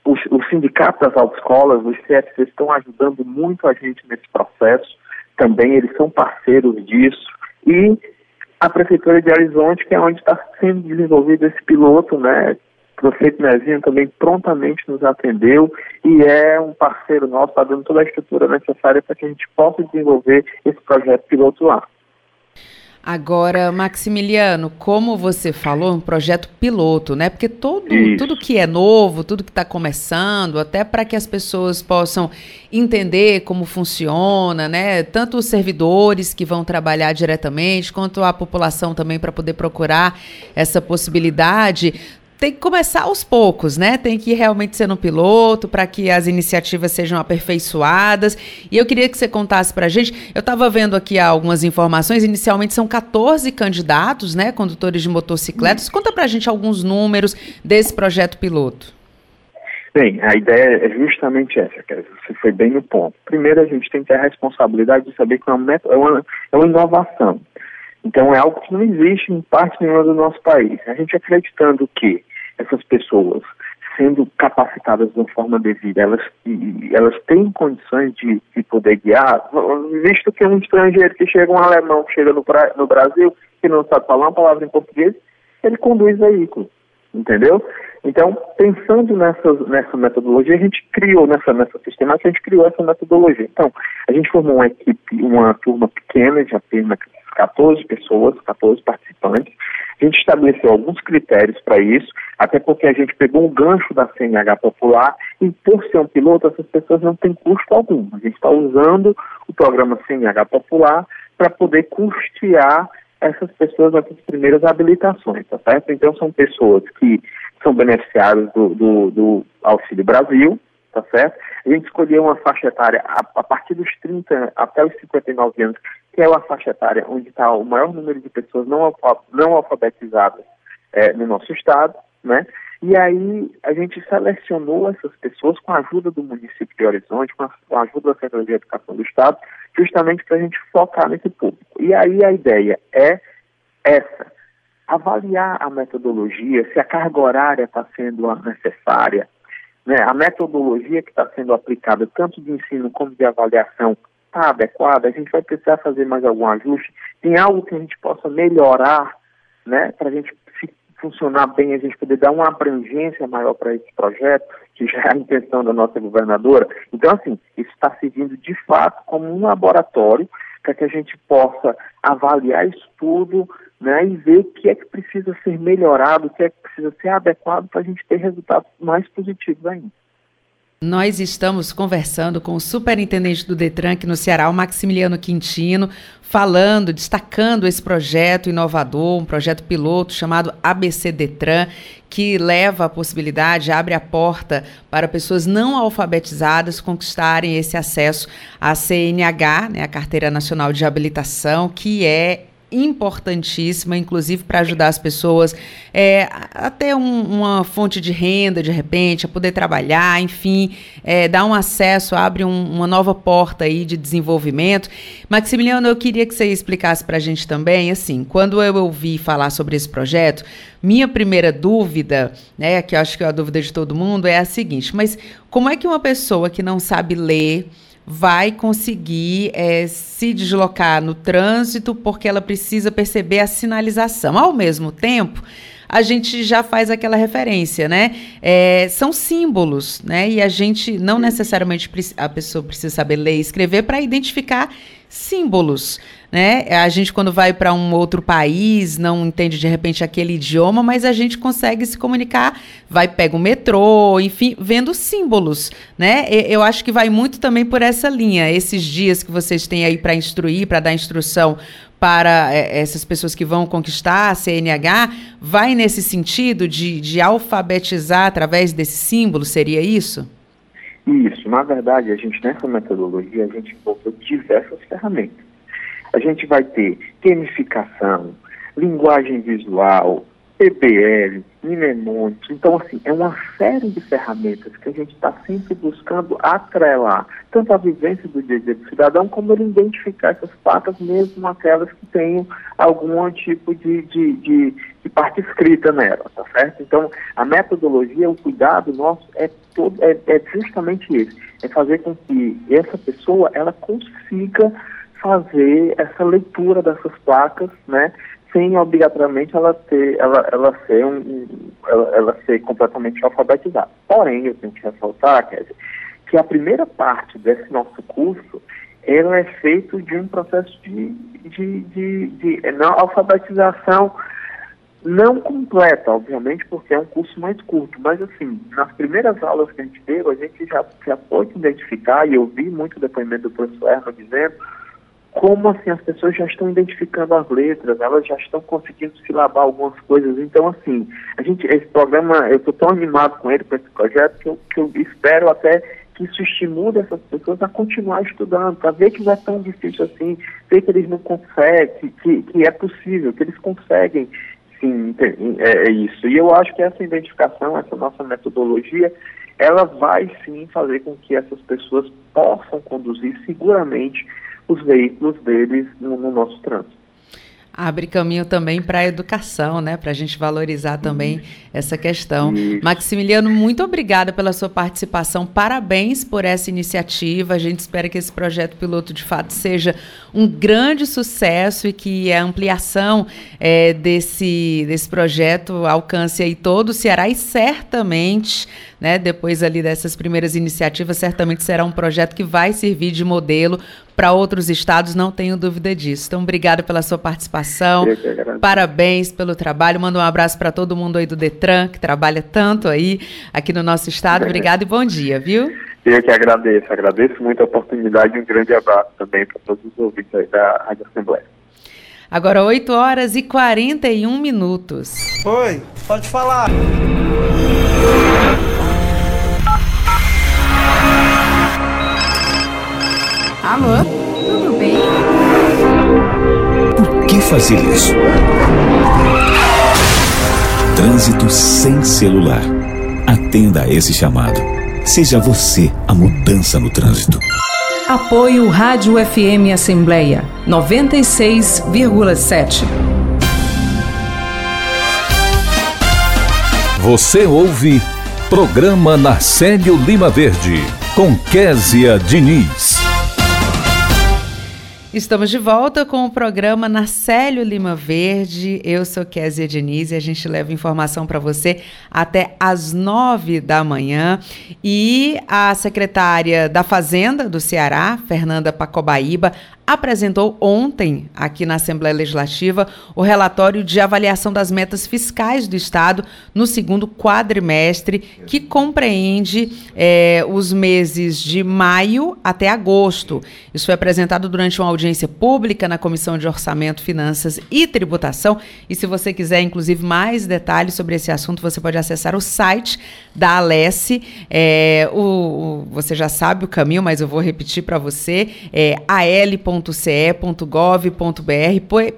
o, o sindicato das autoescolas, os CFC estão ajudando muito a gente nesse processo, também eles são parceiros disso, e a Prefeitura de Horizonte, que é onde está sendo desenvolvido esse piloto, né? O prefeito Nezinho também prontamente nos atendeu e é um parceiro nosso, está dando toda a estrutura necessária para que a gente possa desenvolver esse projeto piloto lá. Agora, Maximiliano, como você falou, um projeto piloto, né? Porque todo, tudo que é novo, tudo que está começando, até para que as pessoas possam entender como funciona, né? Tanto os servidores que vão trabalhar diretamente, quanto a população também para poder procurar essa possibilidade tem que começar aos poucos, né? Tem que realmente ser no piloto para que as iniciativas sejam aperfeiçoadas. E eu queria que você contasse para a gente. Eu estava vendo aqui algumas informações. Inicialmente são 14 candidatos, né? Condutores de motocicletas. Conta para a gente alguns números desse projeto piloto. Bem, a ideia é justamente essa, que você foi bem no ponto. Primeiro, a gente tem que ter a responsabilidade de saber que é uma, é uma, é uma inovação. Então, é algo que não existe em parte nenhuma do nosso país. A gente acreditando que essas pessoas sendo capacitadas de uma forma devida, elas, elas têm condições de, de poder guiar, visto que um estrangeiro que chega, um alemão que chega no, no Brasil, que não sabe falar uma palavra em português, ele conduz veículo, entendeu? Então, pensando nessa, nessa metodologia, a gente criou, nessa, nessa sistemática, a gente criou essa metodologia. Então, a gente formou uma equipe, uma turma pequena de apenas 14 pessoas, 14 participantes, a gente estabeleceu alguns critérios para isso, até porque a gente pegou um gancho da CNH popular e, por ser um piloto, essas pessoas não têm custo algum. A gente está usando o programa CNH popular para poder custear essas pessoas nessas primeiras habilitações, tá certo? Então, são pessoas que são beneficiários do, do, do Auxílio Brasil, tá certo? A gente escolheu uma faixa etária a, a, partir dos 30 até os 59 anos, que é uma faixa etária onde está o maior número de pessoas não, não alfabetizadas é, no nosso estado, né? E aí a gente selecionou essas pessoas com a ajuda do município de Horizonte, com a, com a ajuda da Secretaria de Educação do Estado, justamente para a gente focar nesse público. E aí a ideia é essa, avaliar a metodologia, se a carga horária está sendo necessária, né, a metodologia que está sendo aplicada, tanto de ensino como de avaliação, está adequada, a gente vai precisar fazer mais algum ajuste, tem algo que a gente possa melhorar, né, para a gente funcionar bem, a gente poder dar uma abrangência maior para esse projeto, que já é a intenção da nossa governadora. Então, assim, isso está servindo de fato como um laboratório para que a gente possa avaliar isso tudo né, e ver o que é que precisa ser melhorado, o que é que precisa ser adequado para a gente ter resultados mais positivos ainda. Nós estamos conversando com o superintendente do Detran aqui no Ceará, o Maximiliano Quintino, falando, destacando esse projeto inovador, um projeto piloto chamado ABC Detran, que leva a possibilidade, abre a porta para pessoas não alfabetizadas conquistarem esse acesso à CNH, né, a Carteira Nacional de Habilitação, que é importantíssima, inclusive para ajudar as pessoas é, a ter um, uma fonte de renda de repente, a poder trabalhar, enfim, é, dar um acesso, abre um, uma nova porta aí de desenvolvimento. Maximiliano, eu queria que você explicasse para a gente também, assim, quando eu ouvi falar sobre esse projeto, minha primeira dúvida, né, que eu acho que é a dúvida de todo mundo, é a seguinte: mas como é que uma pessoa que não sabe ler vai conseguir é, se deslocar no trânsito porque ela precisa perceber a sinalização. Ao mesmo tempo, a gente já faz aquela referência, né? É, são símbolos, né? E a gente não necessariamente a pessoa precisa saber ler e escrever para identificar símbolos né? A gente quando vai para um outro país não entende de repente aquele idioma, mas a gente consegue se comunicar, vai pega o metrô, enfim, vendo símbolos, né? Eu acho que vai muito também por essa linha. Esses dias que vocês têm aí para instruir, para dar instrução para é, essas pessoas que vão conquistar a CNH, vai nesse sentido de, de alfabetizar através desse símbolo, seria isso? Isso, na verdade, a gente nessa metodologia, a gente envolveu diversas ferramentas a gente vai ter gamificação, linguagem visual, PBL, mnemônicos. Então, assim, é uma série de ferramentas que a gente está sempre buscando atrelar, tanto a vivência do dia a dia do cidadão, como ele identificar essas placas, mesmo aquelas que tenham algum tipo de, de, de, de parte escrita nela, tá certo? Então, a metodologia, o cuidado nosso é, todo, é, é justamente esse, é fazer com que essa pessoa, ela consiga fazer essa leitura dessas placas, né, sem obrigatoriamente ela ter, ela, ela ser um, ela, ela, ser completamente alfabetizada. Porém, eu tenho que ressaltar, dizer, que a primeira parte desse nosso curso ela é feito de um processo de, de, de, de não, alfabetização não completa, obviamente, porque é um curso mais curto, mas assim, nas primeiras aulas que a gente deu, a gente já, já pode identificar, e eu vi muito depoimento do professor Erno dizendo, como assim as pessoas já estão identificando as letras, elas já estão conseguindo silabar algumas coisas. Então, assim, a gente, esse programa, eu estou tão animado com ele, com esse projeto, que eu, que eu espero até que isso estimule essas pessoas a continuar estudando, para ver que não é tão difícil assim, ver que eles não conseguem, que, que é possível, que eles conseguem sim, é, é isso. E eu acho que essa identificação, essa nossa metodologia, ela vai sim fazer com que essas pessoas possam conduzir seguramente os veículos deles no, no nosso trânsito abre caminho também para a educação, né? Para a gente valorizar também essa questão. Maximiliano, muito obrigada pela sua participação. Parabéns por essa iniciativa. A gente espera que esse projeto piloto de fato seja um grande sucesso e que a ampliação é, desse, desse projeto alcance aí todo o Ceará e certamente né, depois ali dessas primeiras iniciativas, certamente será um projeto que vai servir de modelo para outros estados, não tenho dúvida disso. Então, obrigado pela sua participação. Parabéns pelo trabalho. Manda um abraço para todo mundo aí do Detran, que trabalha tanto aí aqui no nosso estado. Obrigado e bom dia, viu? Eu que agradeço, agradeço muito a oportunidade e um grande abraço também para todos os ouvintes aí da Rádio Assembleia. Agora 8 horas e 41 minutos. Oi, pode falar. Alô? Tudo bem? Por que fazer isso? Trânsito sem celular. Atenda a esse chamado. Seja você a mudança no trânsito. Apoio Rádio FM Assembleia 96,7. Você ouve Programa Narcélio Lima Verde com Késia Diniz. Estamos de volta com o programa Narcélio Lima Verde. Eu sou Kézia Diniz e a gente leva informação para você até às nove da manhã. E a secretária da Fazenda do Ceará, Fernanda Pacobaíba, apresentou ontem, aqui na Assembleia Legislativa, o relatório de avaliação das metas fiscais do Estado no segundo quadrimestre, que compreende é, os meses de maio até agosto. Isso foi apresentado durante uma audiência pública na Comissão de Orçamento, Finanças e Tributação. E se você quiser, inclusive, mais detalhes sobre esse assunto, você pode acessar o site da Alesse. É, o, o, você já sabe o caminho, mas eu vou repetir para você. É al.com www.ce.gov.br.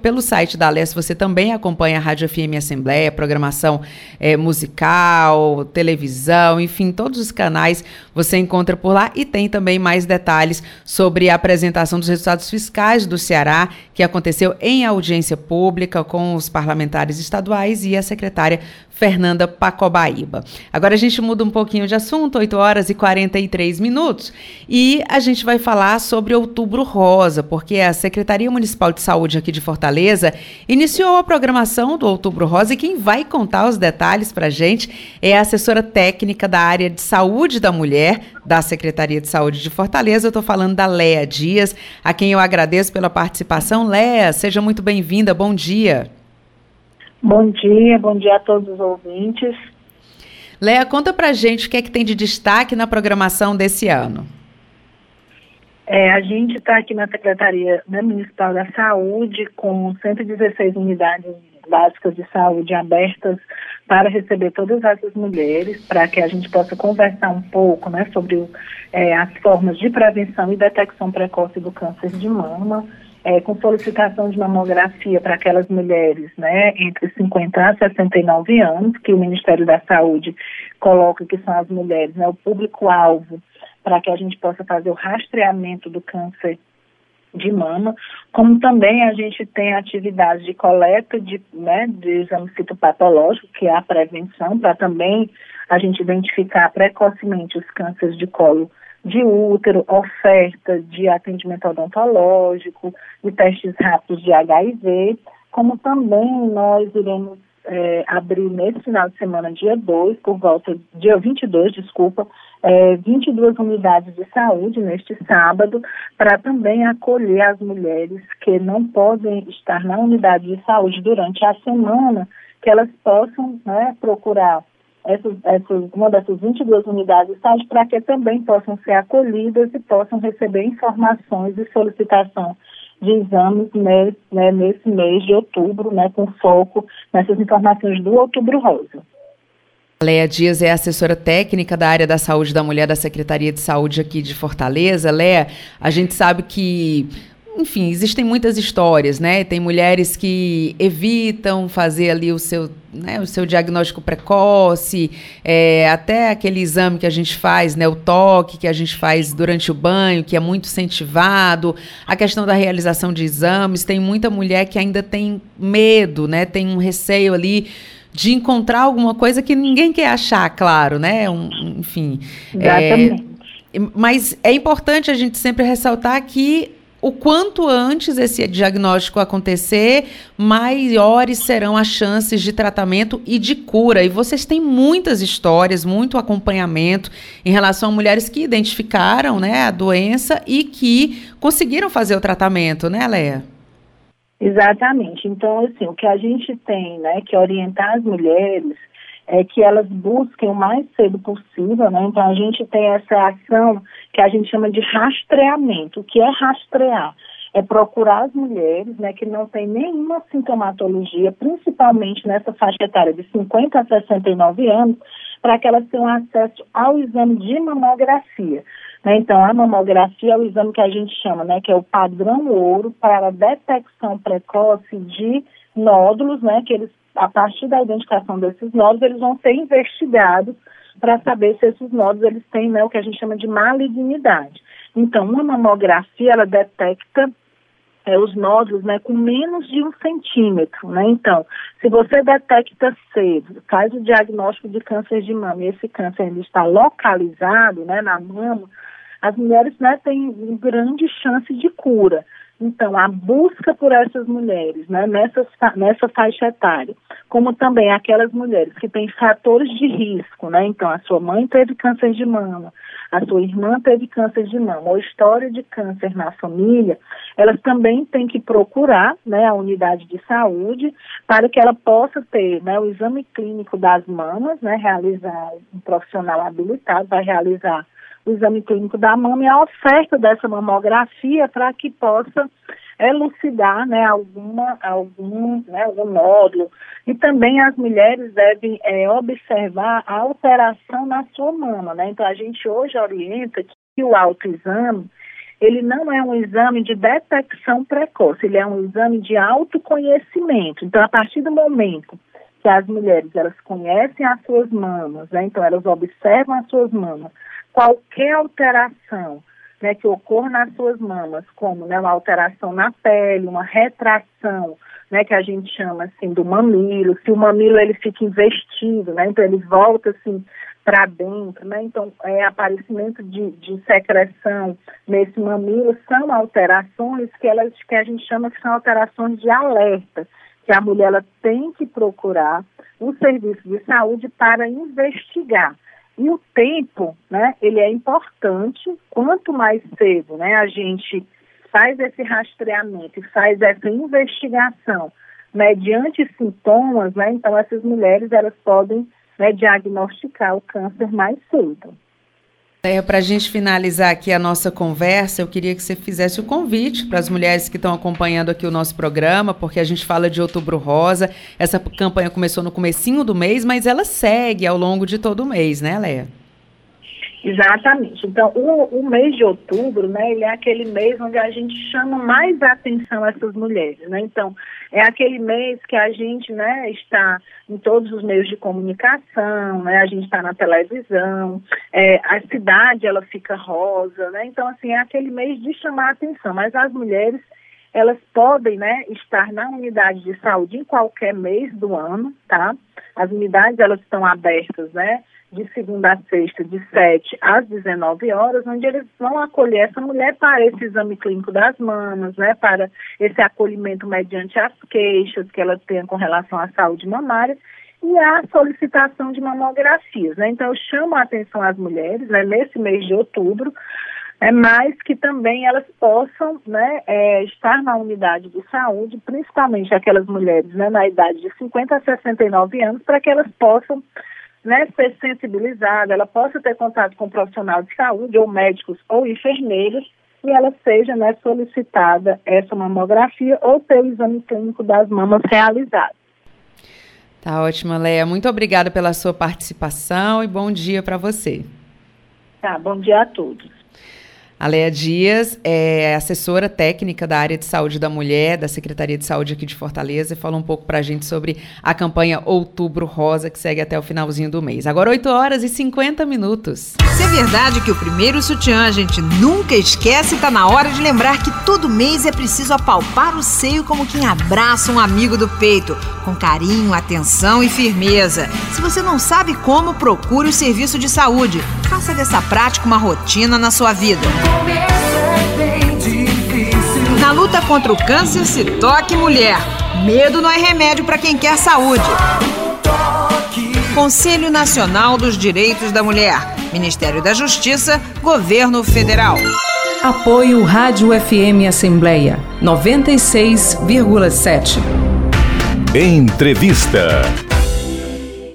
Pelo site da Aless você também acompanha a Rádio FM Assembleia, programação é, musical, televisão, enfim, todos os canais você encontra por lá e tem também mais detalhes sobre a apresentação dos resultados fiscais do Ceará, que aconteceu em audiência pública com os parlamentares estaduais e a secretária Fernanda Pacobaíba. Agora a gente muda um pouquinho de assunto, 8 horas e 43 minutos, e a gente vai falar sobre Outubro Rosa, porque a Secretaria Municipal de Saúde aqui de Fortaleza iniciou a programação do Outubro Rosa e quem vai contar os detalhes para a gente é a assessora técnica da área de saúde da mulher da Secretaria de Saúde de Fortaleza. Eu estou falando da Léa Dias, a quem eu agradeço pela participação. Léa, seja muito bem-vinda, bom dia. Bom dia, bom dia a todos os ouvintes. Léa, conta pra gente o que é que tem de destaque na programação desse ano. É, a gente está aqui na Secretaria né, Municipal da Saúde com 116 unidades básicas de saúde abertas para receber todas essas mulheres, para que a gente possa conversar um pouco né, sobre é, as formas de prevenção e detecção precoce do câncer de mama é, com solicitação de mamografia para aquelas mulheres né, entre 50 a 69 anos, que o Ministério da Saúde coloca que são as mulheres, né, o público-alvo, para que a gente possa fazer o rastreamento do câncer de mama, como também a gente tem atividade de coleta de, né, de exame citopatológico, que é a prevenção, para também a gente identificar precocemente os cânceres de colo de útero, oferta de atendimento odontológico, de testes rápidos de HIV, como também nós iremos é, abrir nesse final de semana, dia 2, por volta, dia 22, desculpa, é, 22 unidades de saúde neste sábado, para também acolher as mulheres que não podem estar na unidade de saúde durante a semana, que elas possam né, procurar essas, essas, uma dessas 22 unidades de saúde para que também possam ser acolhidas e possam receber informações e solicitação de exames né, né, nesse mês de outubro, né, com foco nessas informações do Outubro Rosa. Leia Dias é assessora técnica da área da saúde da mulher da Secretaria de Saúde aqui de Fortaleza. Leia, a gente sabe que enfim, existem muitas histórias, né? Tem mulheres que evitam fazer ali o seu, né, o seu diagnóstico precoce, é, até aquele exame que a gente faz, né, o toque que a gente faz durante o banho, que é muito incentivado, a questão da realização de exames, tem muita mulher que ainda tem medo, né? Tem um receio ali de encontrar alguma coisa que ninguém quer achar, claro, né? Um, enfim. Exatamente. É, mas é importante a gente sempre ressaltar que o quanto antes esse diagnóstico acontecer, maiores serão as chances de tratamento e de cura. E vocês têm muitas histórias, muito acompanhamento em relação a mulheres que identificaram né, a doença e que conseguiram fazer o tratamento, né, Leia? Exatamente. Então, assim, o que a gente tem, né, que orientar as mulheres é que elas busquem o mais cedo possível, né? Então a gente tem essa ação que a gente chama de rastreamento. O que é rastrear? É procurar as mulheres, né, que não têm nenhuma sintomatologia, principalmente nessa faixa etária de 50 a 69 anos, para que elas tenham acesso ao exame de mamografia. Né? Então, a mamografia é o exame que a gente chama, né, que é o padrão ouro para a detecção precoce de nódulos, né, que eles a partir da identificação desses nódulos, eles vão ser investigados para saber se esses nódulos eles têm né, o que a gente chama de malignidade. Então, uma mamografia, ela detecta é, os nódulos né, com menos de um centímetro. Né? Então, se você detecta cedo, faz o diagnóstico de câncer de mama e esse câncer ainda está localizado né, na mama, as mulheres né, têm grande chance de cura. Então, a busca por essas mulheres, né, nessa, nessa faixa etária, como também aquelas mulheres que têm fatores de risco, né, então a sua mãe teve câncer de mama, a sua irmã teve câncer de mama, ou história de câncer na família, elas também têm que procurar, né, a unidade de saúde para que ela possa ter, né, o exame clínico das mamas, né, realizar um profissional habilitado vai realizar o exame clínico da mama e a oferta dessa mamografia para que possa elucidar né, alguma, algum, né, algum nódulo. E também as mulheres devem é, observar a alteração na sua mama. Né? Então, a gente hoje orienta que o autoexame ele não é um exame de detecção precoce, ele é um exame de autoconhecimento. Então, a partir do momento que as mulheres elas conhecem as suas mamas, né? então elas observam as suas mamas, qualquer alteração né, que ocorra nas suas mamas, como né, uma alteração na pele, uma retração, né, que a gente chama assim do mamilo, se o mamilo ele fica investido, né, então ele volta assim para dentro, né, então é aparecimento de, de secreção nesse mamilo são alterações que elas que a gente chama que são alterações de alerta, que a mulher ela tem que procurar o serviço de saúde para investigar. E o tempo, né, ele é importante, quanto mais cedo, né, a gente faz esse rastreamento e faz essa investigação mediante sintomas, né, então essas mulheres, elas podem né, diagnosticar o câncer mais cedo. É, para a gente finalizar aqui a nossa conversa, eu queria que você fizesse o convite para as mulheres que estão acompanhando aqui o nosso programa, porque a gente fala de Outubro Rosa. Essa campanha começou no comecinho do mês, mas ela segue ao longo de todo o mês, né, Leia? Exatamente. Então, o, o, mês de outubro, né, ele é aquele mês onde a gente chama mais atenção essas mulheres, né? Então, é aquele mês que a gente, né, está em todos os meios de comunicação, né? A gente está na televisão, é, a cidade, ela fica rosa, né? Então, assim, é aquele mês de chamar atenção. Mas as mulheres, elas podem, né, estar na unidade de saúde em qualquer mês do ano, tá? As unidades, elas estão abertas, né? De segunda a sexta, de 7 às 19 horas, onde eles vão acolher essa mulher para esse exame clínico das mamas, né, para esse acolhimento mediante as queixas que ela tem com relação à saúde mamária e a solicitação de mamografias. Né? Então, eu chamo a atenção às mulheres né, nesse mês de outubro, é mais que também elas possam né, é, estar na unidade de saúde, principalmente aquelas mulheres né, na idade de 50 a 69 anos, para que elas possam né, ser sensibilizada, ela possa ter contato com um profissional de saúde, ou médicos ou enfermeiros, e ela seja né, solicitada essa mamografia ou ter o exame clínico das mamas realizado. Tá ótimo, Leia. Muito obrigada pela sua participação e bom dia para você. Tá, bom dia a todos. A Leia Dias é assessora técnica da área de saúde da mulher, da Secretaria de Saúde aqui de Fortaleza, e falou um pouco para a gente sobre a campanha Outubro Rosa, que segue até o finalzinho do mês. Agora, 8 horas e 50 minutos. Se é verdade que o primeiro sutiã a gente nunca esquece, tá na hora de lembrar que todo mês é preciso apalpar o seio como quem abraça um amigo do peito, com carinho, atenção e firmeza. Se você não sabe como, procure o serviço de saúde. Faça dessa prática uma rotina na sua vida. Na luta contra o câncer, se toque mulher. Medo não é remédio para quem quer saúde. Conselho Nacional dos Direitos da Mulher, Ministério da Justiça, Governo Federal. Apoio Rádio FM Assembleia 96,7. Entrevista.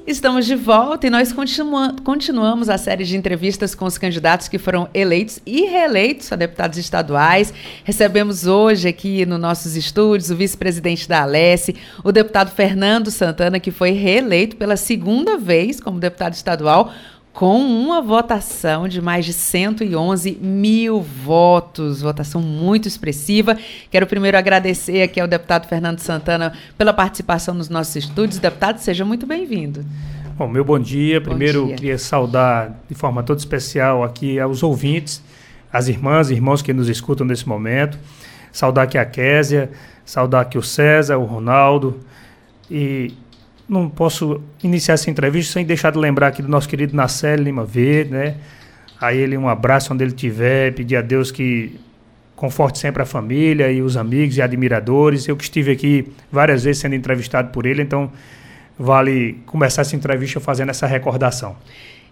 Estamos de volta e nós continua continuamos a série de entrevistas com os candidatos que foram eleitos e reeleitos a deputados estaduais. Recebemos hoje aqui nos nossos estúdios o vice-presidente da Alesse, o deputado Fernando Santana, que foi reeleito pela segunda vez como deputado estadual com uma votação de mais de 111 mil votos, votação muito expressiva. Quero primeiro agradecer aqui ao deputado Fernando Santana pela participação nos nossos estúdios. Deputado, seja muito bem-vindo. Bom, meu bom dia. Bom primeiro, dia. queria saudar de forma toda especial aqui aos ouvintes, as irmãs e irmãos que nos escutam nesse momento. Saudar aqui a Késia, saudar aqui o César, o Ronaldo e não posso iniciar essa entrevista sem deixar de lembrar aqui do nosso querido Nacelle Lima Verde, né? A ele um abraço onde ele estiver, pedir a Deus que conforte sempre a família e os amigos e admiradores. Eu que estive aqui várias vezes sendo entrevistado por ele, então vale começar essa entrevista fazendo essa recordação.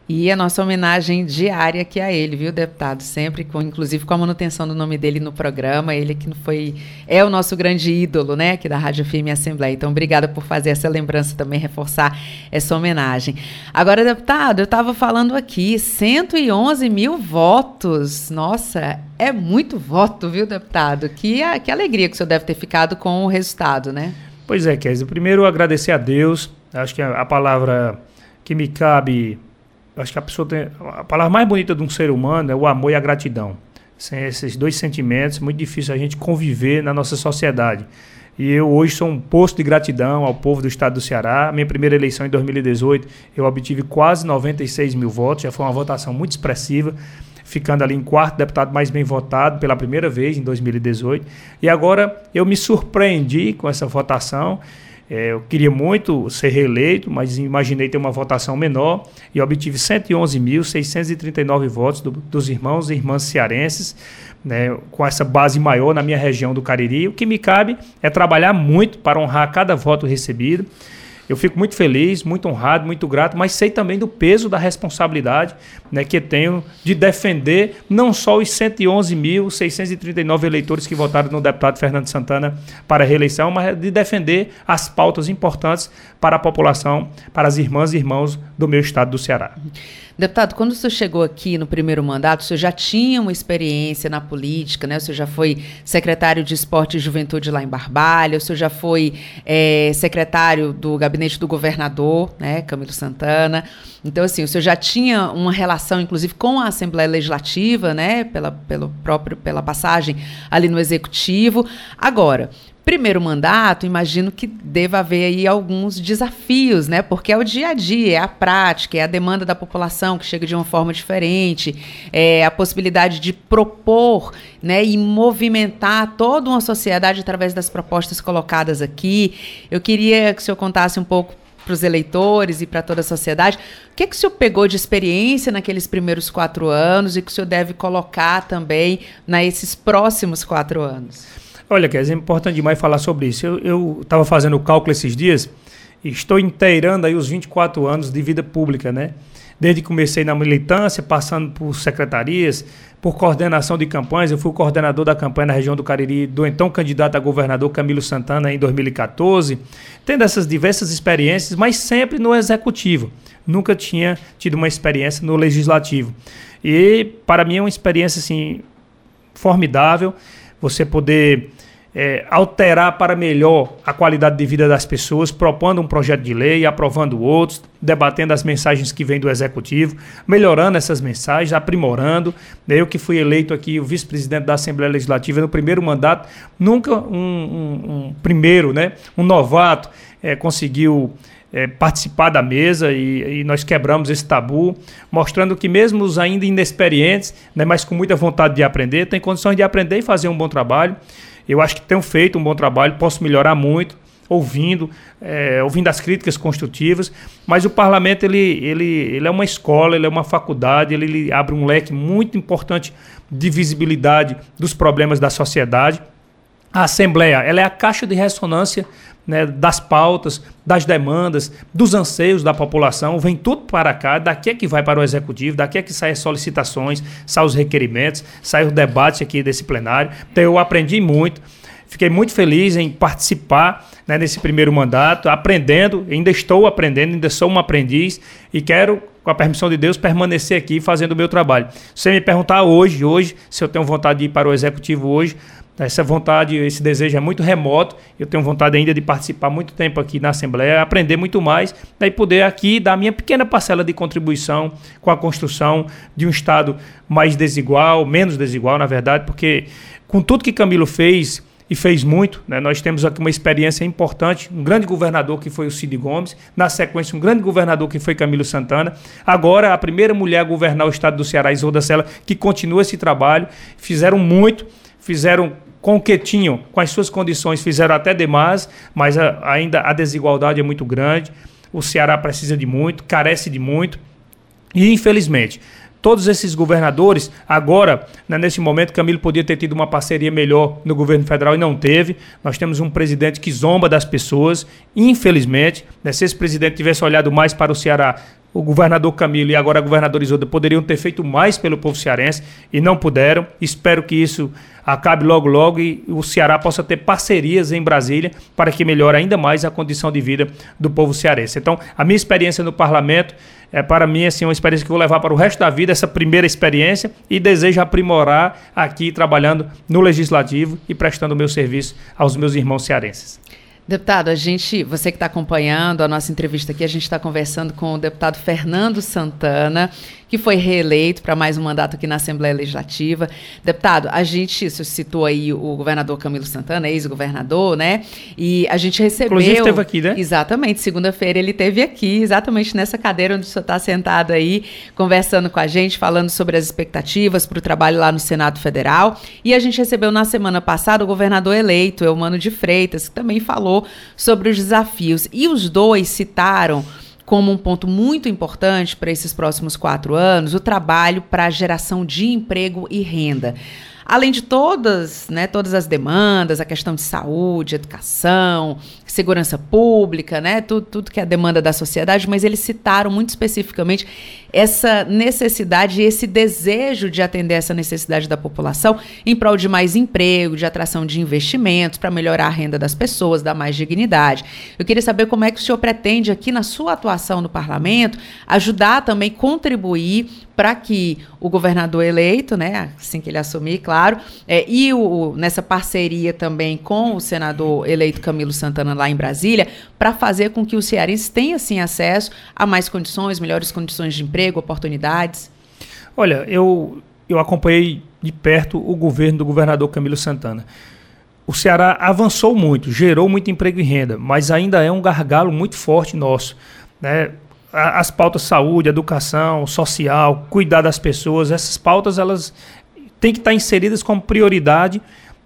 E a nossa homenagem diária aqui a ele, viu, deputado? Sempre, com, inclusive com a manutenção do nome dele no programa. Ele que foi é o nosso grande ídolo, né, aqui da Rádio Firme Assembleia. Então, obrigada por fazer essa lembrança também, reforçar essa homenagem. Agora, deputado, eu estava falando aqui, 111 mil votos. Nossa, é muito voto, viu, deputado? Que, que alegria que o senhor deve ter ficado com o resultado, né? Pois é, Kézia. Primeiro, agradecer a Deus. Acho que a, a palavra que me cabe acho que a pessoa tem. A palavra mais bonita de um ser humano é o amor e a gratidão. Sem esses dois sentimentos, é muito difícil a gente conviver na nossa sociedade. E eu hoje sou um posto de gratidão ao povo do estado do Ceará. Minha primeira eleição em 2018, eu obtive quase 96 mil votos, já foi uma votação muito expressiva, ficando ali em quarto deputado mais bem votado pela primeira vez em 2018. E agora eu me surpreendi com essa votação é, eu queria muito ser reeleito, mas imaginei ter uma votação menor e obtive 111.639 votos do, dos irmãos e irmãs cearenses, né, com essa base maior na minha região do Cariri. O que me cabe é trabalhar muito para honrar cada voto recebido eu fico muito feliz, muito honrado, muito grato, mas sei também do peso da responsabilidade né, que tenho de defender não só os 111.639 eleitores que votaram no deputado Fernando Santana para a reeleição, mas de defender as pautas importantes para a população, para as irmãs e irmãos do meu estado do Ceará. Deputado, quando o senhor chegou aqui no primeiro mandato, o senhor já tinha uma experiência na política, né? O senhor já foi secretário de Esporte e Juventude lá em Barbalha, o senhor já foi é, secretário do Gabinete do governador, né, Camilo Santana. Então, assim, o senhor já tinha uma relação, inclusive, com a Assembleia Legislativa, né, pela, pelo próprio, pela passagem ali no Executivo. Agora, primeiro mandato, imagino que deva haver aí alguns desafios, né? Porque é o dia a dia, é a prática, é a demanda da população que chega de uma forma diferente, é a possibilidade de propor, né, e movimentar toda uma sociedade através das propostas colocadas aqui. Eu queria que o senhor contasse um pouco para os eleitores e para toda a sociedade. O que, que o senhor pegou de experiência naqueles primeiros quatro anos e que o senhor deve colocar também nesses próximos quatro anos? Olha, Kézia, é importante demais falar sobre isso. Eu estava fazendo o cálculo esses dias e estou inteirando aí os 24 anos de vida pública, né? Desde que comecei na militância, passando por secretarias, por coordenação de campanhas. Eu fui coordenador da campanha na região do Cariri do então candidato a governador Camilo Santana em 2014. Tendo essas diversas experiências, mas sempre no executivo. Nunca tinha tido uma experiência no legislativo. E para mim é uma experiência assim formidável você poder é, alterar para melhor a qualidade de vida das pessoas, propondo um projeto de lei, aprovando outros, debatendo as mensagens que vêm do executivo, melhorando essas mensagens, aprimorando. Eu que fui eleito aqui o vice-presidente da Assembleia Legislativa no primeiro mandato, nunca um, um, um primeiro, né, um novato é, conseguiu é, participar da mesa e, e, nós quebramos esse tabu, mostrando que mesmo os ainda inexperientes, né, mas com muita vontade de aprender, têm condições de aprender e fazer um bom trabalho. Eu acho que tenho feito um bom trabalho, posso melhorar muito, ouvindo, é, ouvindo as críticas construtivas, mas o parlamento ele, ele, ele é uma escola, ele é uma faculdade, ele, ele abre um leque muito importante de visibilidade dos problemas da sociedade. A Assembleia ela é a caixa de ressonância né, das pautas, das demandas, dos anseios da população, vem tudo para cá, daqui é que vai para o executivo, daqui é que saem as solicitações, saem os requerimentos, sai o debate aqui desse plenário. Então eu aprendi muito, fiquei muito feliz em participar né, nesse primeiro mandato, aprendendo, ainda estou aprendendo, ainda sou um aprendiz e quero com a permissão de Deus, permanecer aqui fazendo o meu trabalho. Se você me perguntar hoje, hoje, se eu tenho vontade de ir para o executivo hoje, essa vontade, esse desejo é muito remoto. Eu tenho vontade ainda de participar muito tempo aqui na Assembleia, aprender muito mais né, e poder aqui dar minha pequena parcela de contribuição com a construção de um Estado mais desigual, menos desigual, na verdade, porque com tudo que Camilo fez e fez muito. Né? Nós temos aqui uma experiência importante, um grande governador que foi o Cid Gomes, na sequência um grande governador que foi Camilo Santana, agora a primeira mulher a governar o estado do Ceará, Isolda Sela, que continua esse trabalho, fizeram muito, fizeram com o que tinham, com as suas condições, fizeram até demais, mas a, ainda a desigualdade é muito grande. O Ceará precisa de muito, carece de muito. E, infelizmente, todos esses governadores, agora, né, nesse momento, Camilo podia ter tido uma parceria melhor no governo federal e não teve. Nós temos um presidente que zomba das pessoas, infelizmente. Né, se esse presidente tivesse olhado mais para o Ceará, o governador Camilo e agora a governadora Isolda poderiam ter feito mais pelo povo cearense e não puderam. Espero que isso acabe logo logo e o Ceará possa ter parcerias em Brasília para que melhore ainda mais a condição de vida do povo cearense. Então, a minha experiência no parlamento é para mim assim uma experiência que vou levar para o resto da vida, essa primeira experiência e desejo aprimorar aqui trabalhando no legislativo e prestando o meu serviço aos meus irmãos cearenses. Deputado, a gente, você que está acompanhando a nossa entrevista aqui, a gente está conversando com o deputado Fernando Santana, que foi reeleito para mais um mandato aqui na Assembleia Legislativa. Deputado, a gente citou aí o governador Camilo Santana, ex-governador, né? E a gente recebeu. Inclusive esteve aqui, né? Exatamente. Segunda-feira ele esteve aqui, exatamente nessa cadeira onde o senhor está sentado aí, conversando com a gente, falando sobre as expectativas para o trabalho lá no Senado Federal. E a gente recebeu na semana passada o governador eleito, Eumano de Freitas, que também falou sobre os desafios. E os dois citaram como um ponto muito importante para esses próximos quatro anos o trabalho para a geração de emprego e renda. Além de todas, né, todas as demandas, a questão de saúde, educação, segurança pública, né, tudo, tudo que é a demanda da sociedade, mas eles citaram muito especificamente essa necessidade esse desejo de atender essa necessidade da população em prol de mais emprego, de atração de investimentos, para melhorar a renda das pessoas, dar mais dignidade. Eu queria saber como é que o senhor pretende, aqui na sua atuação no parlamento, ajudar também, contribuir para que o governador eleito, né, assim que ele assumir, claro, é, e o, nessa parceria também com o senador eleito Camilo Santana lá em Brasília, para fazer com que os cearenses tenham assim acesso a mais condições, melhores condições de emprego, oportunidades? Olha, eu, eu acompanhei de perto o governo do governador Camilo Santana. O Ceará avançou muito, gerou muito emprego e renda, mas ainda é um gargalo muito forte nosso. Né? As pautas saúde, educação, social, cuidar das pessoas, essas pautas elas têm que estar inseridas como prioridade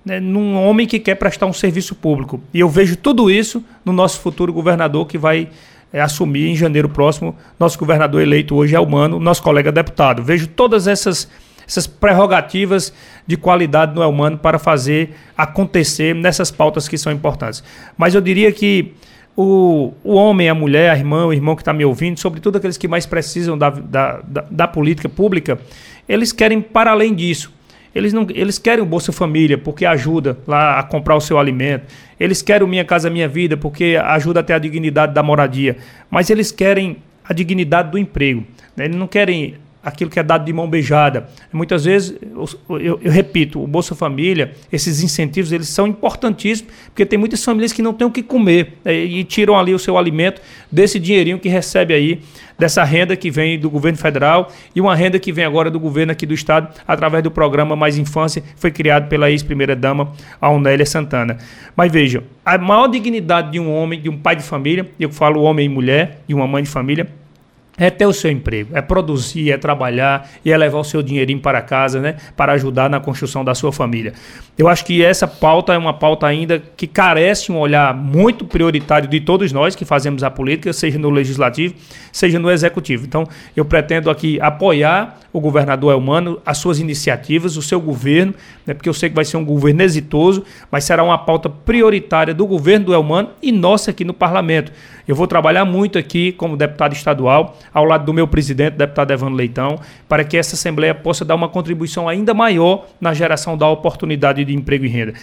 né, num homem que quer prestar um serviço público. E eu vejo tudo isso no nosso futuro governador que vai é, assumir em janeiro próximo. Nosso governador eleito hoje é humano, nosso colega deputado. Vejo todas essas essas prerrogativas de qualidade no humano para fazer acontecer nessas pautas que são importantes. Mas eu diria que o, o homem, a mulher, a irmã, o irmão que está me ouvindo, sobretudo aqueles que mais precisam da, da, da, da política pública, eles querem para além disso. Eles, não, eles querem o Bolsa Família porque ajuda lá a comprar o seu alimento. Eles querem o Minha Casa Minha Vida porque ajuda até a dignidade da moradia. Mas eles querem a dignidade do emprego. Né? Eles não querem aquilo que é dado de mão beijada. Muitas vezes, eu, eu, eu, repito, o Bolsa Família, esses incentivos, eles são importantíssimos, porque tem muitas famílias que não têm o que comer né, e tiram ali o seu alimento desse dinheirinho que recebe aí, dessa renda que vem do governo federal e uma renda que vem agora do governo aqui do estado, através do programa Mais Infância, que foi criado pela ex-primeira-dama, a Onélia Santana. Mas vejam, a maior dignidade de um homem, de um pai de família, eu falo homem e mulher, de uma mãe de família, é ter o seu emprego, é produzir, é trabalhar e é levar o seu dinheirinho para casa, né? Para ajudar na construção da sua família. Eu acho que essa pauta é uma pauta ainda que carece um olhar muito prioritário de todos nós que fazemos a política, seja no legislativo, seja no executivo. Então, eu pretendo aqui apoiar o governador Elmano, as suas iniciativas, o seu governo, né? Porque eu sei que vai ser um governo exitoso, mas será uma pauta prioritária do governo do Elmano e nossa aqui no parlamento. Eu vou trabalhar muito aqui como deputado estadual, ao lado do meu presidente, deputado Evandro Leitão, para que essa Assembleia possa dar uma contribuição ainda maior na geração da oportunidade de emprego e renda.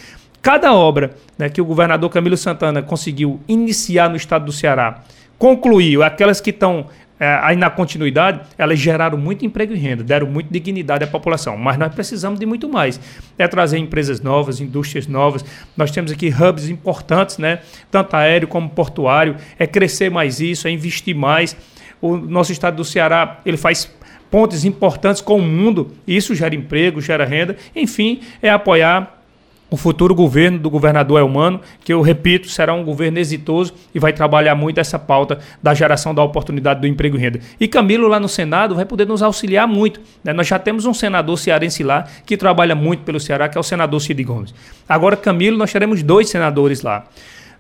Cada obra né, que o governador Camilo Santana conseguiu iniciar no estado do Ceará, concluiu, aquelas que estão é, aí na continuidade, elas geraram muito emprego e renda, deram muita dignidade à população. Mas nós precisamos de muito mais. É trazer empresas novas, indústrias novas. Nós temos aqui hubs importantes, né? tanto aéreo como portuário. É crescer mais isso, é investir mais. O nosso estado do Ceará ele faz pontes importantes com o mundo. Isso gera emprego, gera renda. Enfim, é apoiar o futuro governo do governador Elmano, que eu repito, será um governo exitoso e vai trabalhar muito essa pauta da geração da oportunidade do emprego e renda. E Camilo lá no Senado vai poder nos auxiliar muito. Né? Nós já temos um senador cearense lá que trabalha muito pelo Ceará, que é o senador Cid Gomes. Agora, Camilo, nós teremos dois senadores lá.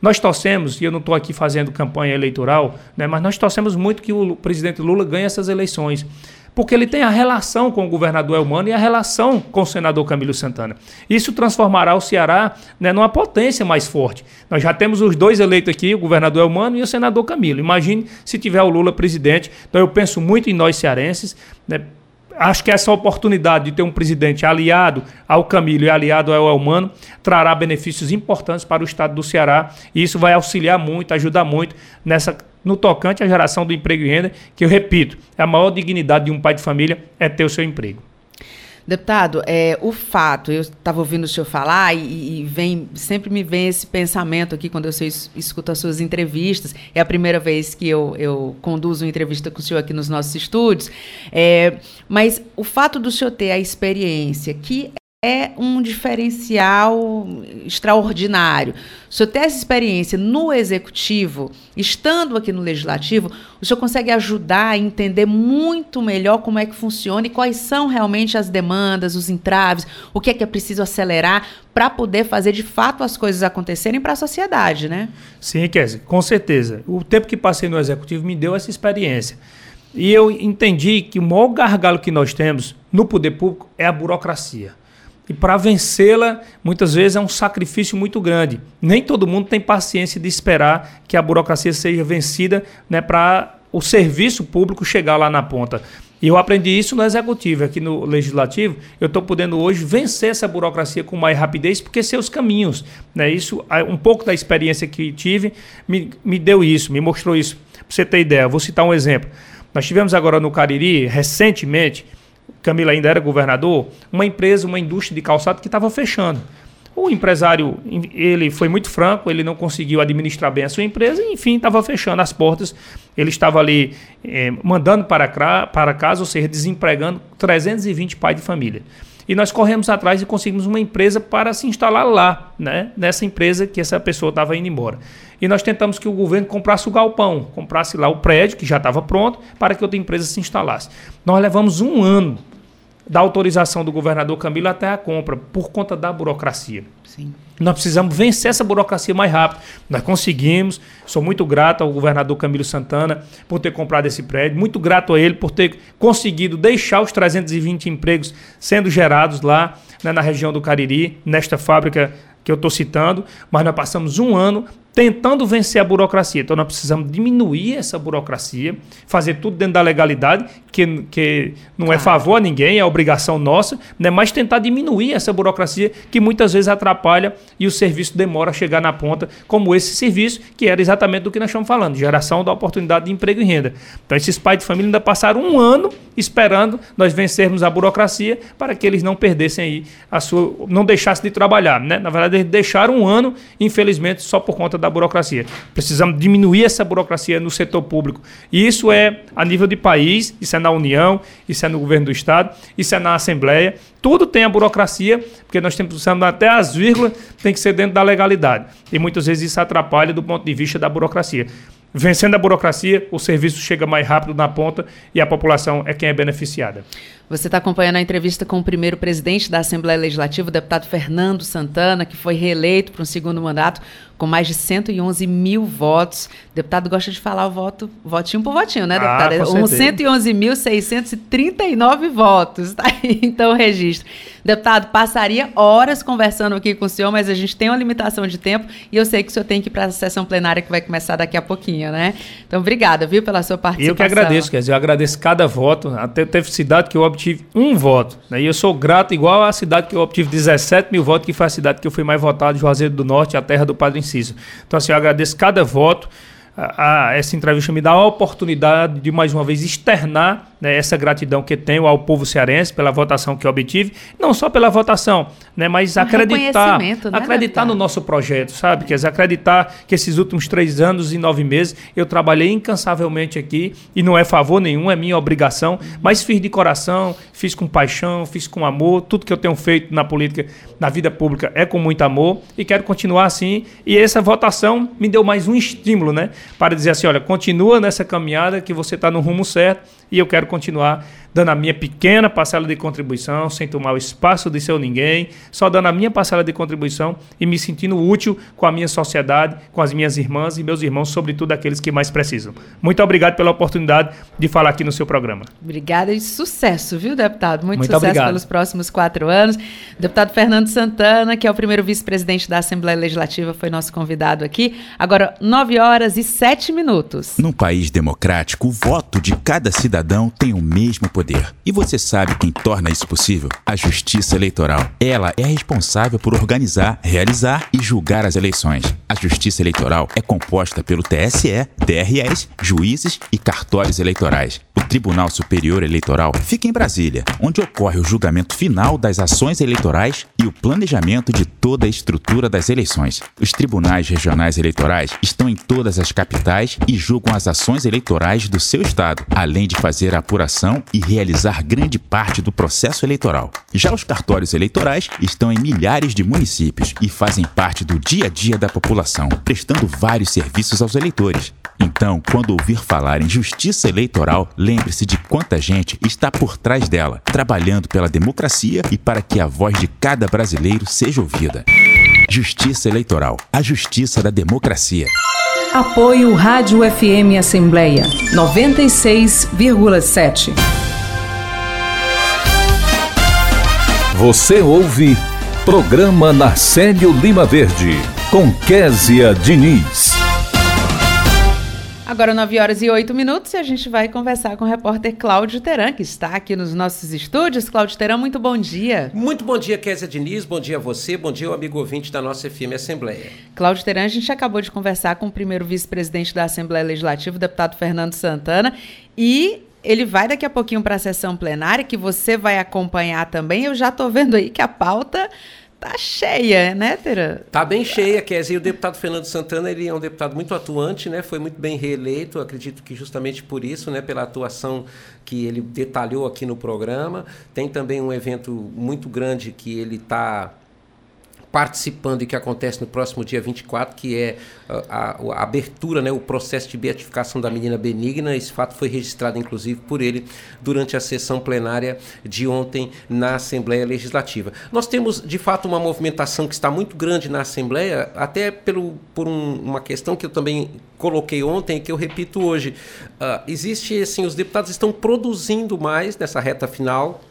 Nós torcemos, e eu não estou aqui fazendo campanha eleitoral, né, mas nós torcemos muito que o presidente Lula ganhe essas eleições porque ele tem a relação com o governador Elmano e a relação com o senador Camilo Santana. Isso transformará o Ceará né, numa potência mais forte. Nós já temos os dois eleitos aqui, o governador Elmano e o senador Camilo. Imagine se tiver o Lula presidente. Então eu penso muito em nós cearenses, né, acho que essa oportunidade de ter um presidente aliado ao Camilo e aliado ao Elmano trará benefícios importantes para o estado do Ceará e isso vai auxiliar muito, ajudar muito nessa no tocante à geração do emprego e renda, que eu repito, a maior dignidade de um pai de família é ter o seu emprego. Deputado, é, o fato, eu estava ouvindo o senhor falar e, e, vem, sempre me vem esse pensamento aqui quando eu escuto as suas entrevistas. É a primeira vez que eu, eu conduzo uma entrevista com o senhor aqui nos nossos estúdios. É, mas o fato do senhor ter a experiência que é um diferencial extraordinário. O senhor ter essa experiência no executivo, estando aqui no legislativo, o senhor consegue ajudar a entender muito melhor como é que funciona e quais são realmente as demandas, os entraves, o que é que é preciso acelerar para poder fazer de fato as coisas acontecerem para a sociedade, né? Sim, Kézia, com certeza. O tempo que passei no executivo me deu essa experiência. E eu entendi que o maior gargalo que nós temos no poder público é a burocracia. E para vencê-la, muitas vezes é um sacrifício muito grande. Nem todo mundo tem paciência de esperar que a burocracia seja vencida né, para o serviço público chegar lá na ponta. E eu aprendi isso no executivo, aqui no legislativo. Eu estou podendo hoje vencer essa burocracia com mais rapidez, porque sei os caminhos. Né? Isso, um pouco da experiência que tive me, me deu isso, me mostrou isso. Para você ter ideia, vou citar um exemplo. Nós tivemos agora no Cariri, recentemente, Camila ainda era governador, uma empresa, uma indústria de calçado que estava fechando. O empresário, ele foi muito franco, ele não conseguiu administrar bem a sua empresa e, enfim, estava fechando as portas. Ele estava ali eh, mandando para, para casa, ou seja, desempregando 320 pais de família. E nós corremos atrás e conseguimos uma empresa para se instalar lá, né? nessa empresa que essa pessoa estava indo embora. E nós tentamos que o governo comprasse o galpão, comprasse lá o prédio, que já estava pronto, para que outra empresa se instalasse. Nós levamos um ano da autorização do governador Camilo até a compra, por conta da burocracia. Sim. Nós precisamos vencer essa burocracia mais rápido. Nós conseguimos. Sou muito grato ao governador Camilo Santana por ter comprado esse prédio. Muito grato a ele por ter conseguido deixar os 320 empregos sendo gerados lá né, na região do Cariri, nesta fábrica que eu estou citando. Mas nós passamos um ano tentando vencer a burocracia. Então nós precisamos diminuir essa burocracia, fazer tudo dentro da legalidade, que, que não é favor a ninguém, é obrigação nossa, né? mas tentar diminuir essa burocracia que muitas vezes atrapalha e o serviço demora a chegar na ponta, como esse serviço, que era exatamente do que nós estamos falando, geração da oportunidade de emprego e renda. Então esses pais de família ainda passaram um ano esperando nós vencermos a burocracia para que eles não perdessem aí a sua, não deixassem de trabalhar, né? Na verdade, eles deixaram um ano, infelizmente, só por conta da da burocracia. Precisamos diminuir essa burocracia no setor público. E isso é a nível de país, isso é na União, isso é no governo do Estado, isso é na Assembleia. Tudo tem a burocracia, porque nós temos até as vírgulas, tem que ser dentro da legalidade. E muitas vezes isso atrapalha do ponto de vista da burocracia. Vencendo a burocracia, o serviço chega mais rápido na ponta e a população é quem é beneficiada. Você está acompanhando a entrevista com o primeiro presidente da Assembleia Legislativa, o deputado Fernando Santana, que foi reeleito para um segundo mandato com mais de 111 mil votos. O deputado gosta de falar o voto, votinho por votinho, né, deputado? Ah, 111.639 votos. Tá aí, então, o registro. Deputado, passaria horas conversando aqui com o senhor, mas a gente tem uma limitação de tempo e eu sei que o senhor tem que ir para a sessão plenária que vai começar daqui a pouquinho, né? Então, obrigada, viu, pela sua participação. Eu que agradeço, quer dizer, eu agradeço cada voto. Até teve cidade que eu obtive um voto, né? E eu sou grato igual à cidade que eu obtive 17 mil votos, que foi a cidade que eu fui mais votado, Juazeiro do Norte, a terra do Padre Inciso. Então, assim, eu agradeço cada voto. A, a, essa entrevista me dá a oportunidade de mais uma vez externar né, essa gratidão que tenho ao povo cearense pela votação que obtive, não só pela votação, né, mas um acreditar, né, acreditar no nosso projeto, sabe? Quer dizer, acreditar que esses últimos três anos e nove meses eu trabalhei incansavelmente aqui e não é favor nenhum, é minha obrigação, mas fiz de coração, fiz com paixão, fiz com amor, tudo que eu tenho feito na política, na vida pública é com muito amor e quero continuar assim. E essa votação me deu mais um estímulo, né, para dizer assim, olha, continua nessa caminhada que você está no rumo certo e eu quero continuar dando a minha pequena parcela de contribuição, sem tomar o espaço de seu ninguém, só dando a minha parcela de contribuição e me sentindo útil com a minha sociedade, com as minhas irmãs e meus irmãos, sobretudo aqueles que mais precisam. Muito obrigado pela oportunidade de falar aqui no seu programa. Obrigada e sucesso, viu, deputado? Muito, Muito sucesso obrigado. pelos próximos quatro anos. Deputado Fernando Santana, que é o primeiro vice-presidente da Assembleia Legislativa, foi nosso convidado aqui. Agora, nove horas e sete minutos. Num país democrático, o voto de cada cidadão tem o mesmo poder poder. E você sabe quem torna isso possível? A Justiça Eleitoral. Ela é responsável por organizar, realizar e julgar as eleições. A Justiça Eleitoral é composta pelo TSE, TREs, juízes e cartórios eleitorais. O Tribunal Superior Eleitoral fica em Brasília, onde ocorre o julgamento final das ações eleitorais e o planejamento de toda a estrutura das eleições. Os tribunais regionais eleitorais estão em todas as capitais e julgam as ações eleitorais do seu estado, além de fazer a apuração e realizar grande parte do processo eleitoral. Já os cartórios eleitorais estão em milhares de municípios e fazem parte do dia a dia da população, prestando vários serviços aos eleitores. Então, quando ouvir falar em justiça eleitoral, lembre-se de quanta gente está por trás dela, trabalhando pela democracia e para que a voz de cada brasileiro seja ouvida. Justiça Eleitoral a justiça da democracia. Apoio Rádio FM Assembleia 96,7. Você ouve Programa Narcélio Lima Verde, com Késia Diniz. Agora 9 horas e 8 minutos e a gente vai conversar com o repórter Cláudio Teran, que está aqui nos nossos estúdios. Cláudio Teran, muito bom dia. Muito bom dia, Késia Diniz, bom dia a você, bom dia ao amigo ouvinte da nossa FM Assembleia. Cláudio Teran, a gente acabou de conversar com o primeiro vice-presidente da Assembleia Legislativa, o deputado Fernando Santana, e ele vai daqui a pouquinho para a sessão plenária, que você vai acompanhar também. Eu já estou vendo aí que a pauta tá cheia, né, Tera? Tá bem cheia, Kézia. E o deputado Fernando Santana, ele é um deputado muito atuante, né? Foi muito bem reeleito, acredito que justamente por isso, né, pela atuação que ele detalhou aqui no programa. Tem também um evento muito grande que ele está participando e que acontece no próximo dia 24, que é a, a, a, abertura, né, o processo de beatificação da menina Benigna. Esse fato foi registrado, inclusive, por ele durante a sessão plenária de ontem na Assembleia Legislativa. Nós temos, de fato, uma movimentação que está muito grande na Assembleia, até pelo, por um, uma questão que eu também coloquei ontem e que eu repito hoje. Uh, existe, assim, os deputados estão produzindo mais nessa reta final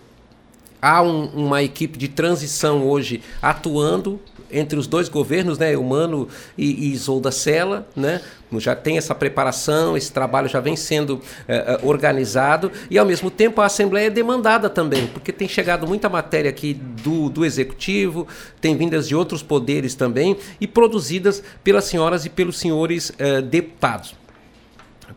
há um, uma equipe de transição hoje atuando entre os dois governos, né, Humano e, e Isolda Sela, né, já tem essa preparação, esse trabalho já vem sendo eh, eh, organizado e ao mesmo tempo a Assembleia é demandada também, porque tem chegado muita matéria aqui do, do Executivo, tem vindas de outros poderes também e produzidas pelas senhoras e pelos senhores eh, deputados.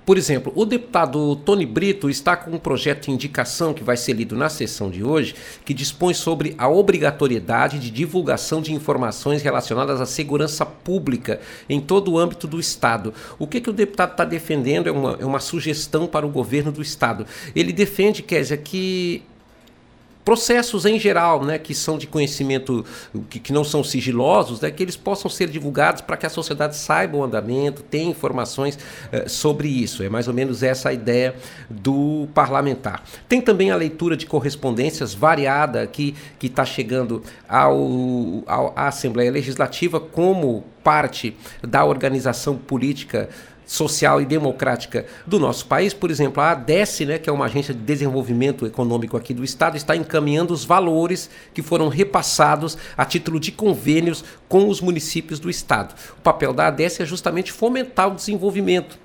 Por exemplo, o deputado Tony Brito está com um projeto de indicação que vai ser lido na sessão de hoje, que dispõe sobre a obrigatoriedade de divulgação de informações relacionadas à segurança pública em todo o âmbito do Estado. O que, que o deputado está defendendo é uma, é uma sugestão para o governo do Estado. Ele defende, Kézia, que processos em geral, né, que são de conhecimento, que, que não são sigilosos, né, que eles possam ser divulgados para que a sociedade saiba o andamento, tenha informações eh, sobre isso. É mais ou menos essa a ideia do parlamentar. Tem também a leitura de correspondências variada que está chegando ao, ao, à Assembleia Legislativa como parte da organização política social e democrática do nosso país. Por exemplo, a ADES, né, que é uma agência de desenvolvimento econômico aqui do Estado, está encaminhando os valores que foram repassados a título de convênios com os municípios do Estado. O papel da ADES é justamente fomentar o desenvolvimento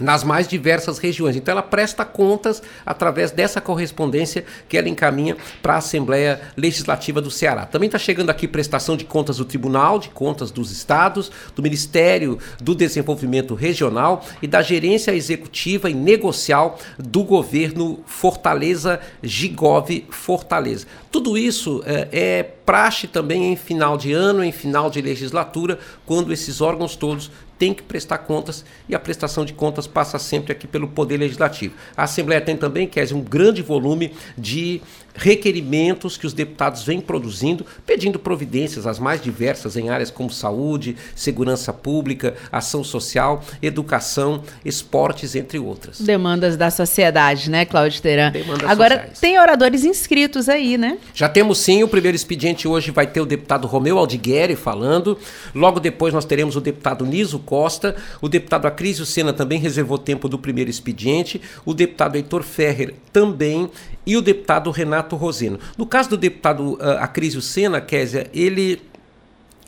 nas mais diversas regiões. Então ela presta contas através dessa correspondência que ela encaminha para a Assembleia Legislativa do Ceará. Também está chegando aqui prestação de contas do Tribunal de Contas dos Estados, do Ministério do Desenvolvimento Regional e da Gerência Executiva e Negocial do governo Fortaleza Gigove Fortaleza. Tudo isso é, é praxe também em final de ano, em final de legislatura, quando esses órgãos todos tem que prestar contas e a prestação de contas passa sempre aqui pelo Poder Legislativo. A Assembleia tem também, quer dizer, um grande volume de requerimentos que os deputados vêm produzindo, pedindo providências as mais diversas em áreas como saúde, segurança pública, ação social, educação, esportes, entre outras. Demandas da sociedade, né, Cláudio Teran? Demandas Agora, sociais. tem oradores inscritos aí, né? Já temos sim, o primeiro expediente hoje vai ter o deputado Romeu Aldigueri falando, logo depois nós teremos o deputado Niso Costa, o deputado Acrísio Sena também reservou tempo do primeiro expediente, o deputado Heitor Ferrer também, e o deputado Renato Roseno. No caso do deputado uh, Acrísio Sena, Késia, ele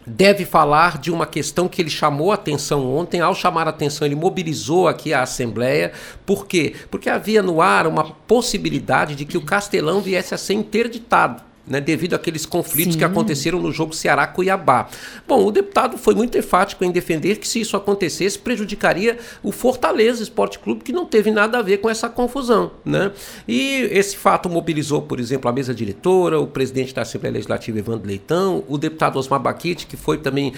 deve falar de uma questão que ele chamou a atenção ontem. Ao chamar a atenção, ele mobilizou aqui a Assembleia. Por quê? Porque havia no ar uma possibilidade de que o Castelão viesse a ser interditado né, devido àqueles conflitos Sim. que aconteceram no jogo Ceará-Cuiabá. Bom, o deputado foi muito enfático em defender que se isso acontecesse, prejudicaria o Fortaleza Esporte Clube, que não teve nada a ver com essa confusão. Né? E esse fato mobilizou, por exemplo, a mesa diretora, o presidente da Assembleia Legislativa, Evandro Leitão, o deputado Osmar Baquite, que foi também,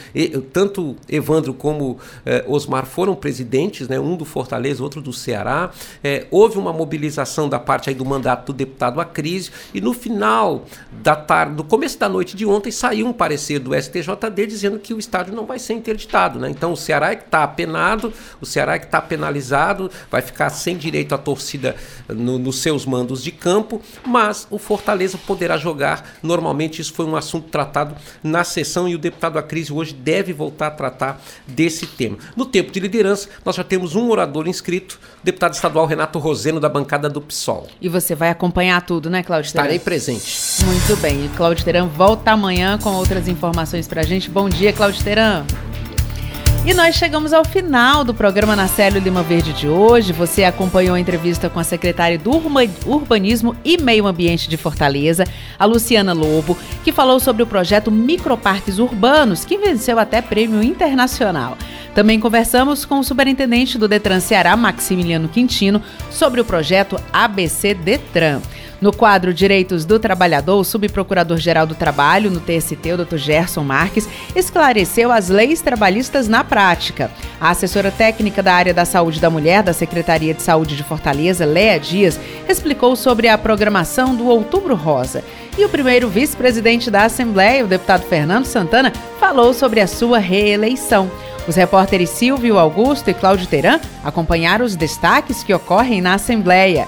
tanto Evandro como eh, Osmar foram presidentes, né, um do Fortaleza, outro do Ceará. Eh, houve uma mobilização da parte aí do mandato do deputado Acrísio, e no final da tarde, do começo da noite de ontem, saiu um parecer do STJD dizendo que o estádio não vai ser interditado. Né? Então o Ceará é que está apenado, o Ceará é que está penalizado, vai ficar sem direito à torcida no, nos seus mandos de campo, mas o Fortaleza poderá jogar. Normalmente isso foi um assunto tratado na sessão e o deputado Acrisio hoje deve voltar a tratar desse tema. No tempo de liderança, nós já temos um orador inscrito, o deputado estadual Renato Roseno, da bancada do PSOL. E você vai acompanhar tudo, né, Cláudio? Estarei presente. Muito muito bem. E Cláudio Teran volta amanhã com outras informações para a gente. Bom dia, Cláudio Teran. E nós chegamos ao final do programa na Célio Lima Verde de hoje. Você acompanhou a entrevista com a secretária do Urbanismo e Meio Ambiente de Fortaleza, a Luciana Lobo, que falou sobre o projeto Microparques Urbanos, que venceu até prêmio internacional. Também conversamos com o superintendente do Detran Ceará, Maximiliano Quintino, sobre o projeto ABC Detran. No quadro Direitos do Trabalhador, o subprocurador-geral do Trabalho no TST, o Dr. Gerson Marques, esclareceu as leis trabalhistas na prática. A assessora técnica da área da saúde da mulher da Secretaria de Saúde de Fortaleza, Léa Dias, explicou sobre a programação do Outubro Rosa. E o primeiro vice-presidente da Assembleia, o deputado Fernando Santana, falou sobre a sua reeleição. Os repórteres Silvio Augusto e Cláudio Teran acompanharam os destaques que ocorrem na Assembleia.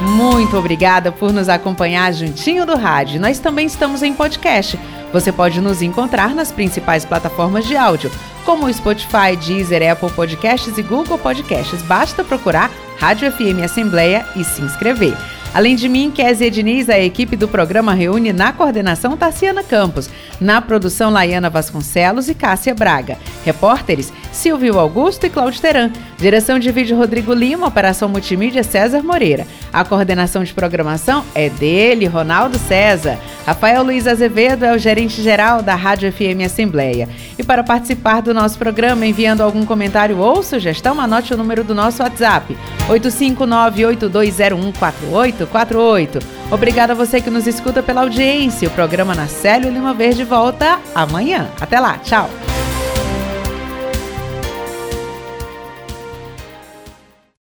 Muito obrigada por nos acompanhar juntinho do rádio. Nós também estamos em podcast. Você pode nos encontrar nas principais plataformas de áudio, como o Spotify, Deezer, Apple Podcasts e Google Podcasts. Basta procurar Rádio FM Assembleia e se inscrever. Além de mim, Kézia Diniz, a equipe do programa reúne na coordenação Tassiana Campos, na produção Laiana Vasconcelos e Cássia Braga. Repórteres Silvio Augusto e Cláudio Teran. Direção de vídeo Rodrigo Lima, operação multimídia César Moreira. A coordenação de programação é dele, Ronaldo César. Rafael Luiz Azevedo é o gerente geral da Rádio FM Assembleia. E para participar do nosso programa, enviando algum comentário ou sugestão, anote o número do nosso WhatsApp: 85982014848. Obrigada a você que nos escuta pela audiência. O programa na Célio Lima Verde volta amanhã. Até lá, tchau!